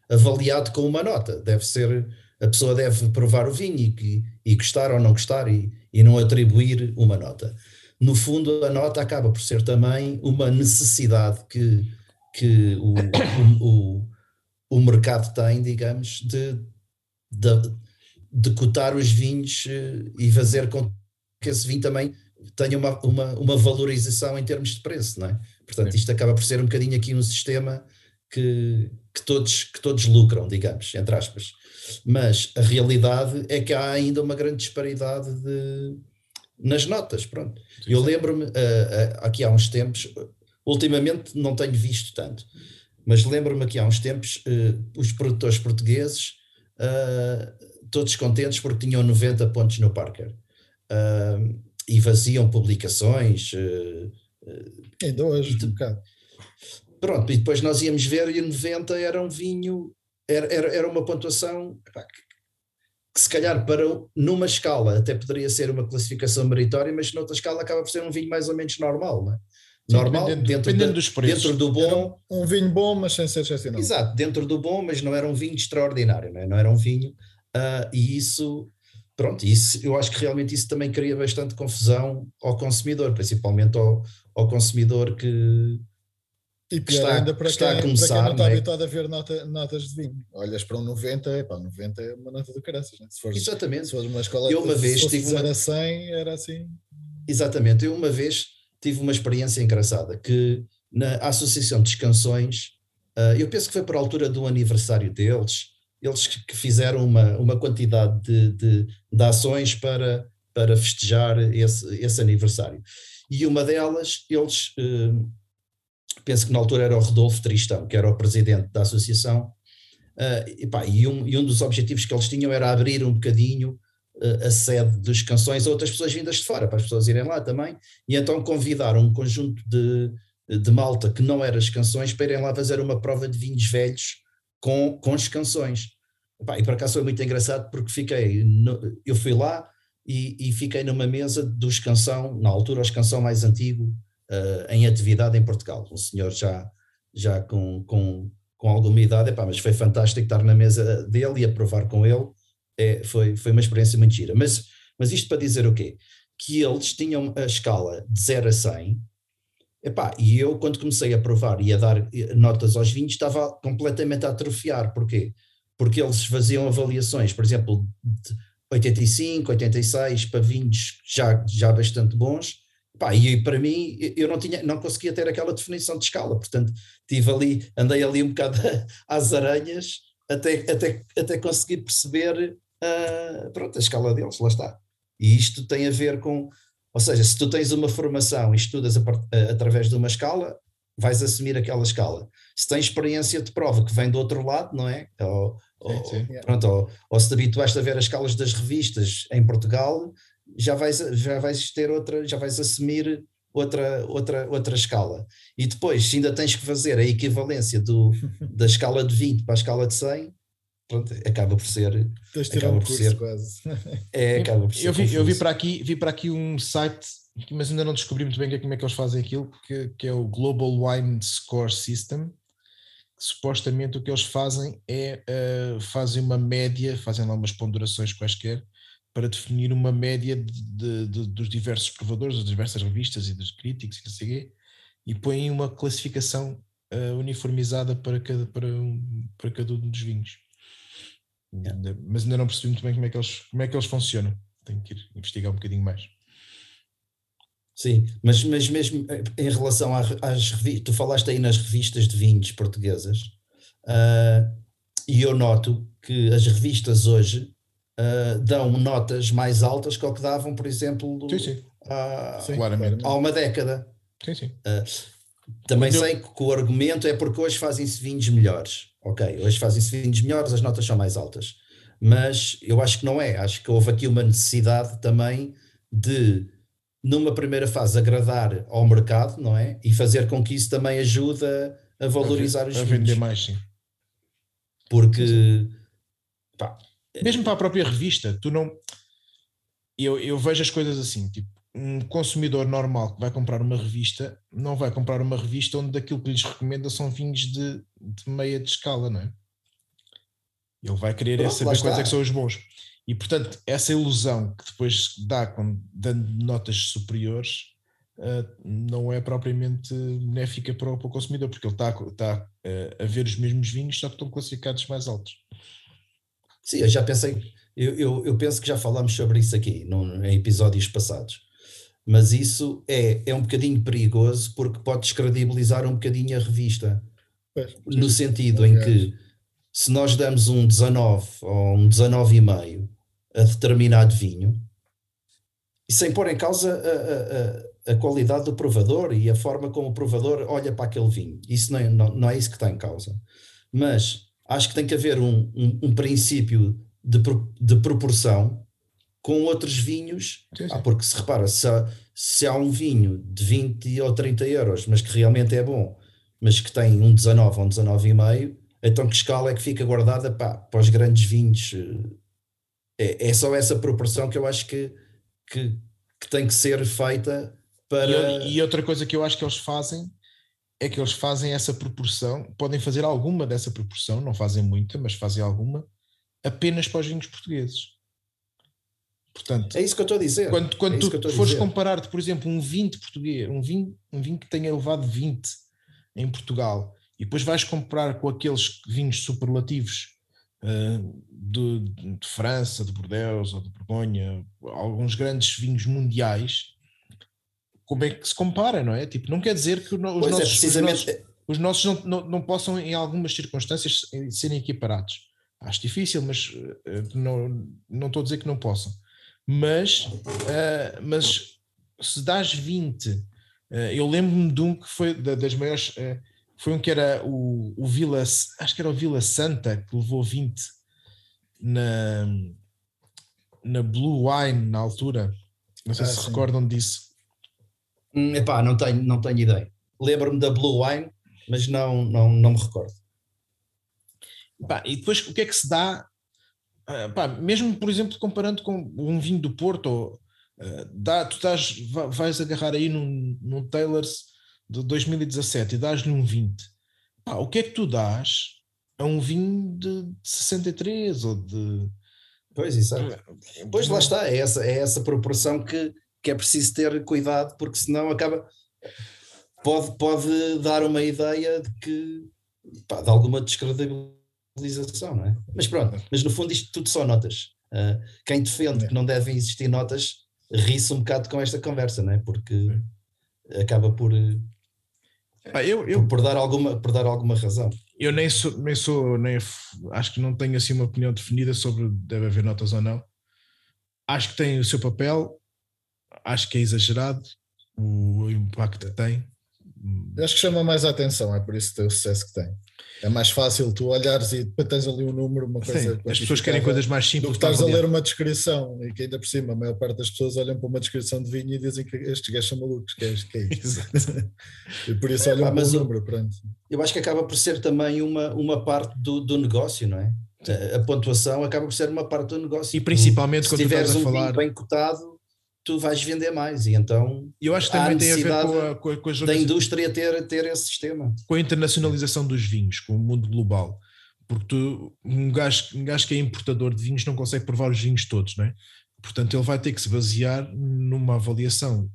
avaliado com uma nota, deve ser a pessoa deve provar o vinho e, e gostar ou não gostar e, e não atribuir uma nota no fundo, a nota acaba por ser também uma necessidade que, que o, o, o, o mercado tem, digamos, de, de, de cotar os vinhos eh, e fazer com que esse vinho também tenha uma, uma, uma valorização em termos de preço, não é? Portanto, isto acaba por ser um bocadinho aqui um sistema que, que, todos, que todos lucram, digamos, entre aspas. Mas a realidade é que há ainda uma grande disparidade de, nas notas, pronto. Sim, eu lembro-me, uh, uh, aqui há uns tempos, ultimamente não tenho visto tanto, mas lembro-me aqui há uns tempos, uh, os produtores portugueses, todos contentes porque tinham 90 pontos no Parker. e faziam publicações. Ainda hoje, um bocado. Pronto, e depois nós íamos ver e o 90 era um vinho, era, era, era uma pontuação que se calhar para numa escala até poderia ser uma classificação meritória, mas noutra escala acaba por ser um vinho mais ou menos normal, não é? Sim, normal, dependendo, dentro, dependendo dos preços. dentro do bom. Um, um, vinho bom, mas sem ser excepcional. Exato, dentro do bom, mas não era um vinho extraordinário, não, é? não era um vinho. Uh, e isso, pronto, isso, eu acho que realmente isso também cria bastante confusão ao consumidor, principalmente ao, ao consumidor que, e pior está, ainda para, está quem, começar, para quem não está é? habituado a ver nota, notas de vinho. Olhas para um 90, epá, 90 é uma nota do caraças. Né? Se fores, Exatamente. Se fores uma escola eu uma de, vez se tive uma... a 100, era assim. Exatamente. Eu uma vez tive uma experiência engraçada que na Associação de Canções, uh, eu penso que foi por altura do aniversário deles, eles que fizeram uma, uma quantidade de, de, de ações para, para festejar esse, esse aniversário. E uma delas, eles uh, penso que na altura era o Rodolfo Tristão, que era o presidente da associação, uh, e, pá, e, um, e, um, dos objetivos que eles tinham era abrir um bocadinho uh, a sede dos canções a outras pessoas vindas de fora, para as pessoas irem lá também, e então convidaram um conjunto de, de malta que não era as canções para irem lá fazer uma prova de vinhos velhos com, com as canções. Epá, e por acaso foi muito engraçado porque fiquei, no, eu fui lá e, e, fiquei numa mesa dos canção, na altura os canção mais antigo, uh, em atividade em Portugal. Um senhor já, já com, com, com alguma idade, epá, mas foi fantástico estar na mesa dele e aprovar com ele. É, foi, foi uma experiência muito gira. Mas, mas isto para dizer o quê? Que eles tinham a escala de 0 a 100, epá, e eu quando comecei a provar e a dar notas aos vinhos estava completamente a atrofiar. Porquê? Porque eles faziam avaliações, por exemplo, de 85, 86 para vinhos já, já bastante bons, Pá, e para mim eu não tinha, não conseguia ter aquela definição de escala, portanto tive ali, andei ali um bocado <laughs> às aranhas até, até, até conseguir perceber uh, pronto, a escala deles, lá está. E isto tem a ver com, ou seja, se tu tens uma formação e estudas a, a, através de uma escala, vais assumir aquela escala. Se tens experiência de prova que vem do outro lado, não é? Ou, ou, sim, sim. Pronto, ou, ou se te habituaste a ver as escalas das revistas em Portugal, já vais, já vais ter outra, já vais assumir outra, outra, outra escala. E depois, se ainda tens que fazer a equivalência do, <laughs> da escala de 20 para a escala de 100, pronto, acaba por ser. Acaba por ser quase. <laughs> É, acaba por ser. Eu vi, eu vi, para aqui, vi para aqui um site, mas ainda não descobri muito bem como é que eles fazem aquilo, que, que é o Global Wine Score System. supostamente o que eles fazem é uh, fazem uma média, fazem lá umas ponderações quaisquer para definir uma média de, de, dos diversos provadores, das diversas revistas e dos críticos e não sei quê, e põem uma classificação uh, uniformizada para cada, para, um, para cada um dos vinhos. Mas ainda não percebi muito bem como é, que eles, como é que eles funcionam. Tenho que ir investigar um bocadinho mais. Sim, mas, mas mesmo eh, em relação às revistas, tu falaste aí nas revistas de vinhos portuguesas, uh, e eu noto que as revistas hoje uh, dão notas mais altas que o que davam, por exemplo, sim, sim. Há, sim, há uma década. Sim, sim. Uh, também sei que o argumento é porque hoje fazem-se vinhos melhores. Ok, hoje fazem-se vinhos melhores, as notas são mais altas. Mas eu acho que não é. Acho que houve aqui uma necessidade também de, numa primeira fase, agradar ao mercado, não é? E fazer com que isso também ajude a, valorizar a, os a vinhos. A vender mais, sim. Porque. Pá, mesmo para a própria revista, tu não. Eu, eu vejo as coisas assim, tipo, um consumidor normal que vai comprar uma revista não vai comprar uma revista onde aquilo que lhes recomenda são vinhos de, de meia de escala, não é? Ele vai querer é saber quais é que são os bons. E portanto, essa ilusão que depois dá com, dando notas superiores uh, não é propriamente benéfica para o, para o consumidor, porque ele está, está uh, a ver os mesmos vinhos, só que estão classificados mais altos. Sim, eu já pensei, eu, eu, eu penso que já falámos sobre isso aqui no, em episódios passados, mas isso é, é um bocadinho perigoso porque pode descredibilizar um bocadinho a revista, no sentido em que se nós damos um 19 ou um 19,5 a determinado vinho, e sem pôr em causa a, a, a, qualidade do provador e a forma como o provador olha para aquele vinho. Isso não é, não, não é isso que está em causa. Mas acho que tem que haver um, um, um princípio de, de proporção com outros vinhos, sim, sim. Ah, porque se repara, se há, se há um vinho de 20 ou 30 euros, mas que realmente é bom, mas que tem um 19 ou um 19,5, então que escala é que fica guardada pá, para os grandes vinhos? É, é só essa proporção que eu acho que, que, que tem que ser feita para. E, e outra coisa que eu acho que eles fazem é que eles fazem essa proporção, podem fazer alguma dessa proporção, não fazem muita, mas fazem alguma, apenas para os vinhos portugueses. Portanto, é isso que eu estou a dizer. Quando, quando é tu fores comparar, por exemplo, um vinho português, um vinho, um vinho que tenha levado 20 em Portugal, e depois vais comparar com aqueles vinhos superlativos uh, de, de, França, de Bordeaux ou de Borgonha, alguns grandes vinhos mundiais, como é que se compara, não é? Tipo, não quer dizer que os, pois nossos, é, precisamente... os nossos, os nossos não, não, não, possam, em algumas circunstâncias, serem equiparados. Acho difícil, mas uh, não, não estou a dizer que não possam. Mas, uh, mas se dás 20, uh, eu lembro-me de um que foi das maiores, foi um que era o, o Vila, acho que era o Vila Santa, que levou 20 na, na Blue Wine na altura. Não sei ah, se sim. recordam disso. Hum, epá, não tenho, não tenho ideia. Lembro-me da Blue Wine, mas não, não, não me recordo. Epá, e depois o que é que se dá? Uh, pá, mesmo, por exemplo, comparando com um vinho do Porto, uh, dá, tu dás, vais agarrar aí num, num Taylor's de 2017 e dás-lhe um 20. Pá, o que é que tu dás a um vinho de 63 ou de. Pois, exato. Pois lá está, é essa, é essa proporção que, que é preciso ter cuidado, porque senão acaba. Pode, pode dar uma ideia de que. Pá, de alguma descredibilização, não é? Mas pronto, mas no fundo isto tudo são notas. Uh, quem defende é. que não devem existir notas ri-se um bocado com esta conversa, não é? Porque acaba por. Ah, eu, eu, por, por, dar alguma, por dar alguma razão. Eu nem sou, nem sou, nem acho que não tenho assim uma opinião definida sobre deve haver notas ou não. Acho que tem o seu papel, acho que é exagerado o impacto que tem. Acho que chama mais a atenção, é por isso que tem o sucesso que tem. É mais fácil tu olhares e depois tens ali um número, uma coisa. Sim, as pessoas querem coisas mais simples. Do que estás a ler uma descrição e que ainda por cima a maior parte das pessoas olham para uma descrição de vinho e dizem que estes gajos são malucos, que é, que é isso. <laughs> e por isso olham ah, para o número. Pronto. Eu acho que acaba por ser também uma, uma parte do, do negócio, não é? A pontuação acaba por ser uma parte do negócio. E principalmente tu, quando se tiveres um vinho bem cotado, tu vais vender mais. E então eu acho que também tem a ver com a, com a, com da indústria ter, ter esse sistema. com a internacionalização dos vinhos com o mundo global. Porque tu, um, gajo, um gajo que é importador de vinhos não consegue provar os vinhos todos não é? portanto ele vai ter que se basear numa avaliação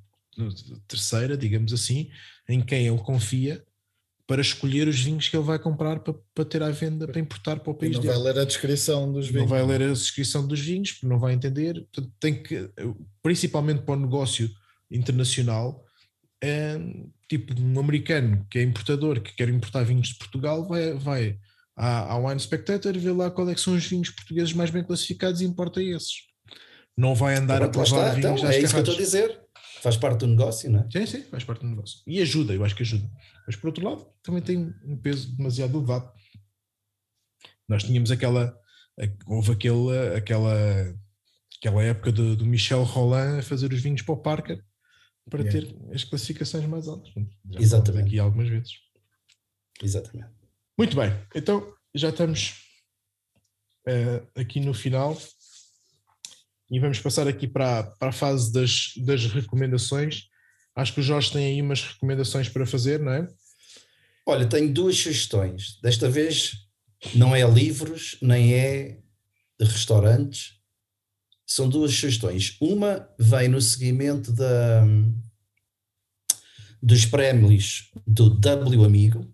terceira digamos assim em quem ele confia para escolher os vinhos que ele vai comprar para, para ter à venda, para importar para o país não dele. Não vai ler a descrição dos vinhos. Não vai ler a descrição dos vinhos, porque não vai entender. Tem que, principalmente para o negócio internacional, é, tipo um americano que é importador, que quer importar vinhos de Portugal, vai, vai à, à Wine Spectator ver lá quais é são os vinhos portugueses mais bem classificados e importa esses. Não vai andar a provar vinhos então, É isso que eu estou a dizer. Faz parte do negócio, não é? Sim, sim, faz parte do negócio. E ajuda, eu acho que ajuda. Mas por outro lado, também tem um peso demasiado elevado. Nós tínhamos aquela. Houve aquele, aquela, aquela época do, do Michel Roland a fazer os vinhos para o Parker para yeah. ter as classificações mais altas. Já Exatamente. aqui algumas vezes. Exatamente. Muito bem, então já estamos uh, aqui no final e vamos passar aqui para, para a fase das, das recomendações. Acho que o Jorge tem aí umas recomendações para fazer, não é? Olha, tenho duas sugestões. Desta vez não é livros, nem é restaurantes. São duas sugestões. Uma vem no seguimento da, dos prémios do W Amigo,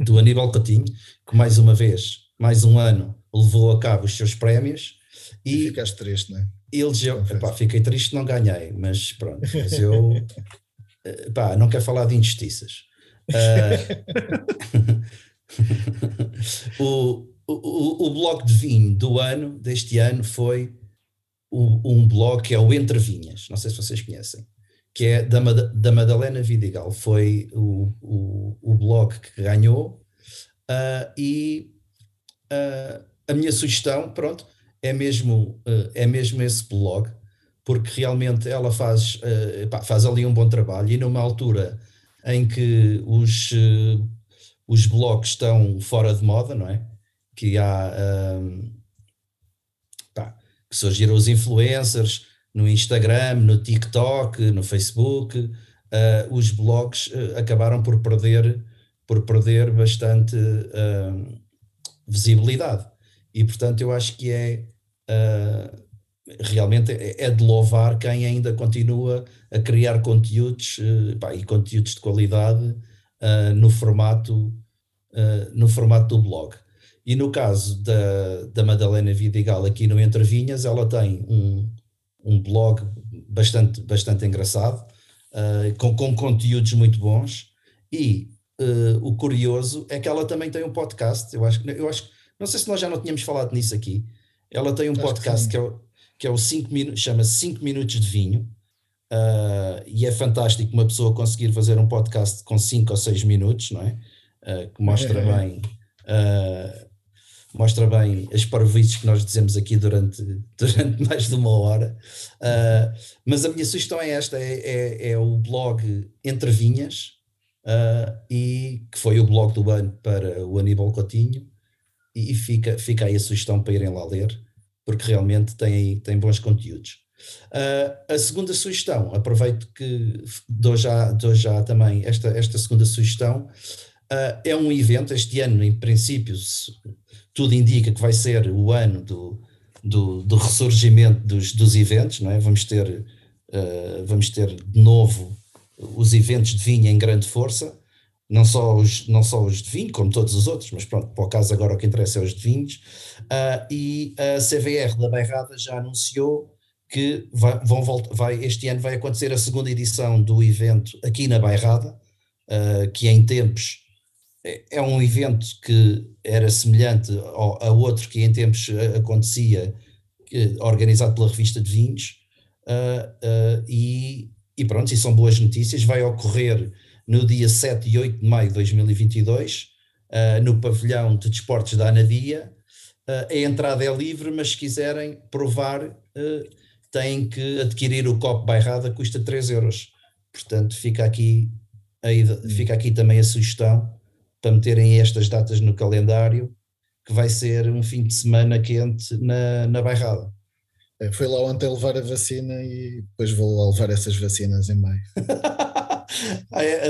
do Aníbal Coutinho, que mais uma vez, mais um ano, levou a cabo os seus prémios. E, e ficaste triste, não é? Eles, eu, epá, fiquei triste, não ganhei, mas pronto, mas eu <laughs> epá, não quero falar de injustiças. Uh, <laughs> <laughs> o, o, o blog de vinho do ano, deste ano, foi o, um blog que é o Entre Vinhas, não sei se vocês conhecem, que é da, da Madalena Vidigal, foi o, o, o blog que ganhou, uh, e uh, a minha sugestão, pronto, é mesmo, uh, é mesmo esse blog, porque realmente ela faz, pá, faz ali um bom trabalho, e numa altura em que os, os blogs estão fora de moda, não é? Que há pá, que surgiram os influencers no Instagram, no TikTok, no Facebook, uh, os blogs acabaram por perder, por perder bastante uh, visibilidade. E portanto eu acho que é realmente é, é de louvar quem ainda continua a criar conteúdos pá, e conteúdos de qualidade no formato no formato do blog. E no caso da, da Madalena Vidigal aqui no Entre Vinhas, ela tem um, um blog bastante, bastante engraçado, uh, com, com conteúdos muito bons. E uh, o curioso é que ela também tem um podcast. Eu acho, eu acho, não sei se nós já não tínhamos falado nisso aqui. Ela tem um podcast que, que, é o, que é o minutos, chama 5 minutos de vinho. Uh, e é fantástico uma pessoa conseguir fazer um podcast com 5 ou 6 minutos, não é? que mostra é. bem mostra bem as parvoices que nós dizemos aqui durante, <laughs> durante mais de uma hora. Uh, mas a minha sugestão é esta: é, é, é o blog Entre Vinhas, uh, e que foi o blog do ano para o Aníbal Coutinho, e fica, fica aí a sugestão para irem lá ler, porque realmente tem, tem bons conteúdos. Uh, a segunda sugestão, aproveito que dou já, dou já também esta, esta segunda sugestão, é um evento, este ano, em princípio, tudo indica que vai ser o ano do, do, do ressurgimento dos, dos eventos, não é? Vamos ter, uh, vamos ter de novo os eventos de vinho em grande força, não só os, não só os de vinho, como todos os outros, mas pronto, para o caso agora o que interessa é os de vinhos, uh, e a CVR da Bairrada já anunciou que vai, vão voltar, vai, este ano vai acontecer a segunda edição do evento aqui na Bairrada, uh, que em tempos é, é um evento que era semelhante ao, a outro que em tempos acontecia, que, organizado pela revista de vinhos, uh, e, e pronto, e são boas notícias, vai ocorrer no dia 7 e 8 de maio de 2022, uh, no pavilhão de desportos da Anadia, a entrada é livre, mas se quiserem provar, têm que adquirir o copo bairrada, custa 3 euros. Portanto, fica aqui, hum. fica aqui também a sugestão para meterem estas datas no calendário, que vai ser um fim de semana quente na, na bairrada. É, fui lá ontem levar a vacina e depois vou lá levar essas vacinas em maio. <laughs>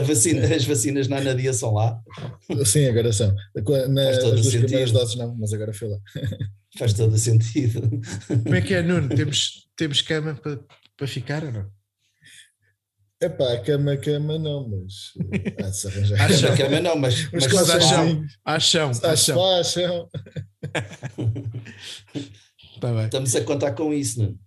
vacina, as vacinas na Anadia são lá? Sim, agora são. Na, as duas sentido. primeiras doses não, mas agora fui lá. Faz todo o sentido. Como é que é, Nuno? Temos, temos cama para, para ficar ou não? É pá, cama, cama não, mas há de se arranjar. Acham, cama não, mas, mas, mas acham, acham, acham. acham. tá bem. Estamos a contar com isso, não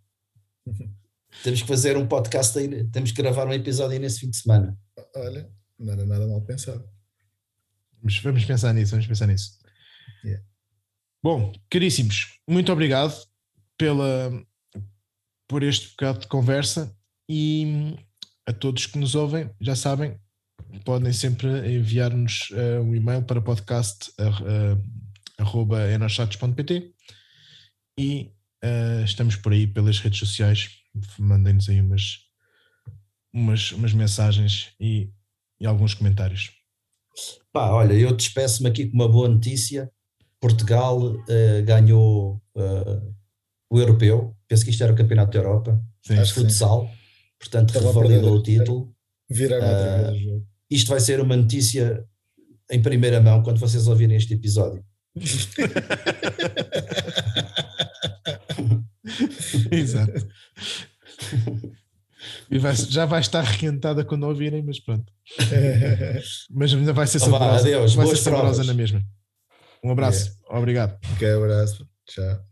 Temos que fazer um podcast aí, temos que gravar um episódio aí nesse fim de semana. Olha, não era nada mal pensado. Vamos, vamos pensar nisso, vamos pensar nisso. Yeah. Bom, caríssimos, muito obrigado pela, por este bocado de conversa e a todos que nos ouvem, já sabem, podem sempre enviar-nos uh, um e-mail para podcast.enochatos.pt uh, e uh, estamos por aí pelas redes sociais. Mandem-nos aí umas, umas, umas mensagens e, e alguns comentários. Pá, olha, eu despeço-me aqui com uma boa notícia. Portugal uh, ganhou uh, o europeu, penso que isto era o Campeonato da Europa, sim, de futsal. Sim portanto Estava revalidou o título. Virar outra vez uh, Isto vai ser uma notícia em primeira mão quando vocês ouvirem este episódio. <laughs> Exato. <laughs> E vai, já vai estar requentada quando ouvirem, mas pronto. <laughs> mas ainda vai ser saborosa. Adeus, vai ser saborosa na mesma. Um abraço, é. obrigado. Ok, abraço. Tchau.